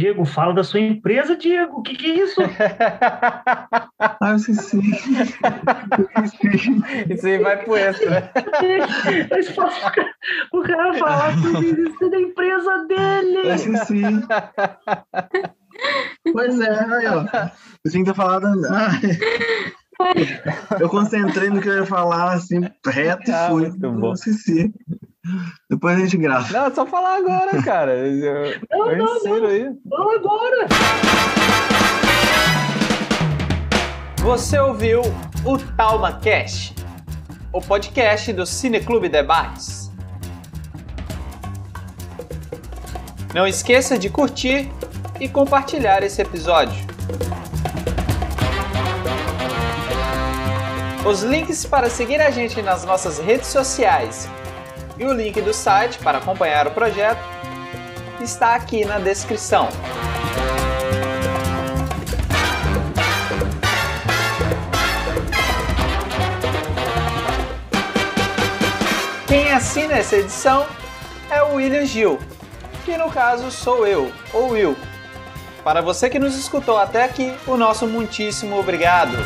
Diego, fala da sua empresa, Diego. O que, que é isso? ah, sim, sim. Isso aí vai pro extra. o cara falar sobre da empresa dele. Sim, sim. Pois é, aí, ó. Eu tinha que ter falado. Eu concentrei no que eu ia falar, assim, reto ah, e fui. Muito bom. Esqueci. Depois a gente grava. Não, é só falar agora, cara. Eu, não, eu não, não. Aí. Não agora. Você ouviu o Talma Cast, o podcast do Cineclube Debates. Não esqueça de curtir e compartilhar esse episódio. Os links para seguir a gente nas nossas redes sociais e o link do site para acompanhar o projeto está aqui na descrição. Quem assina essa edição é o William Gil, que no caso sou eu, ou Will. Para você que nos escutou até aqui, o nosso muitíssimo obrigado.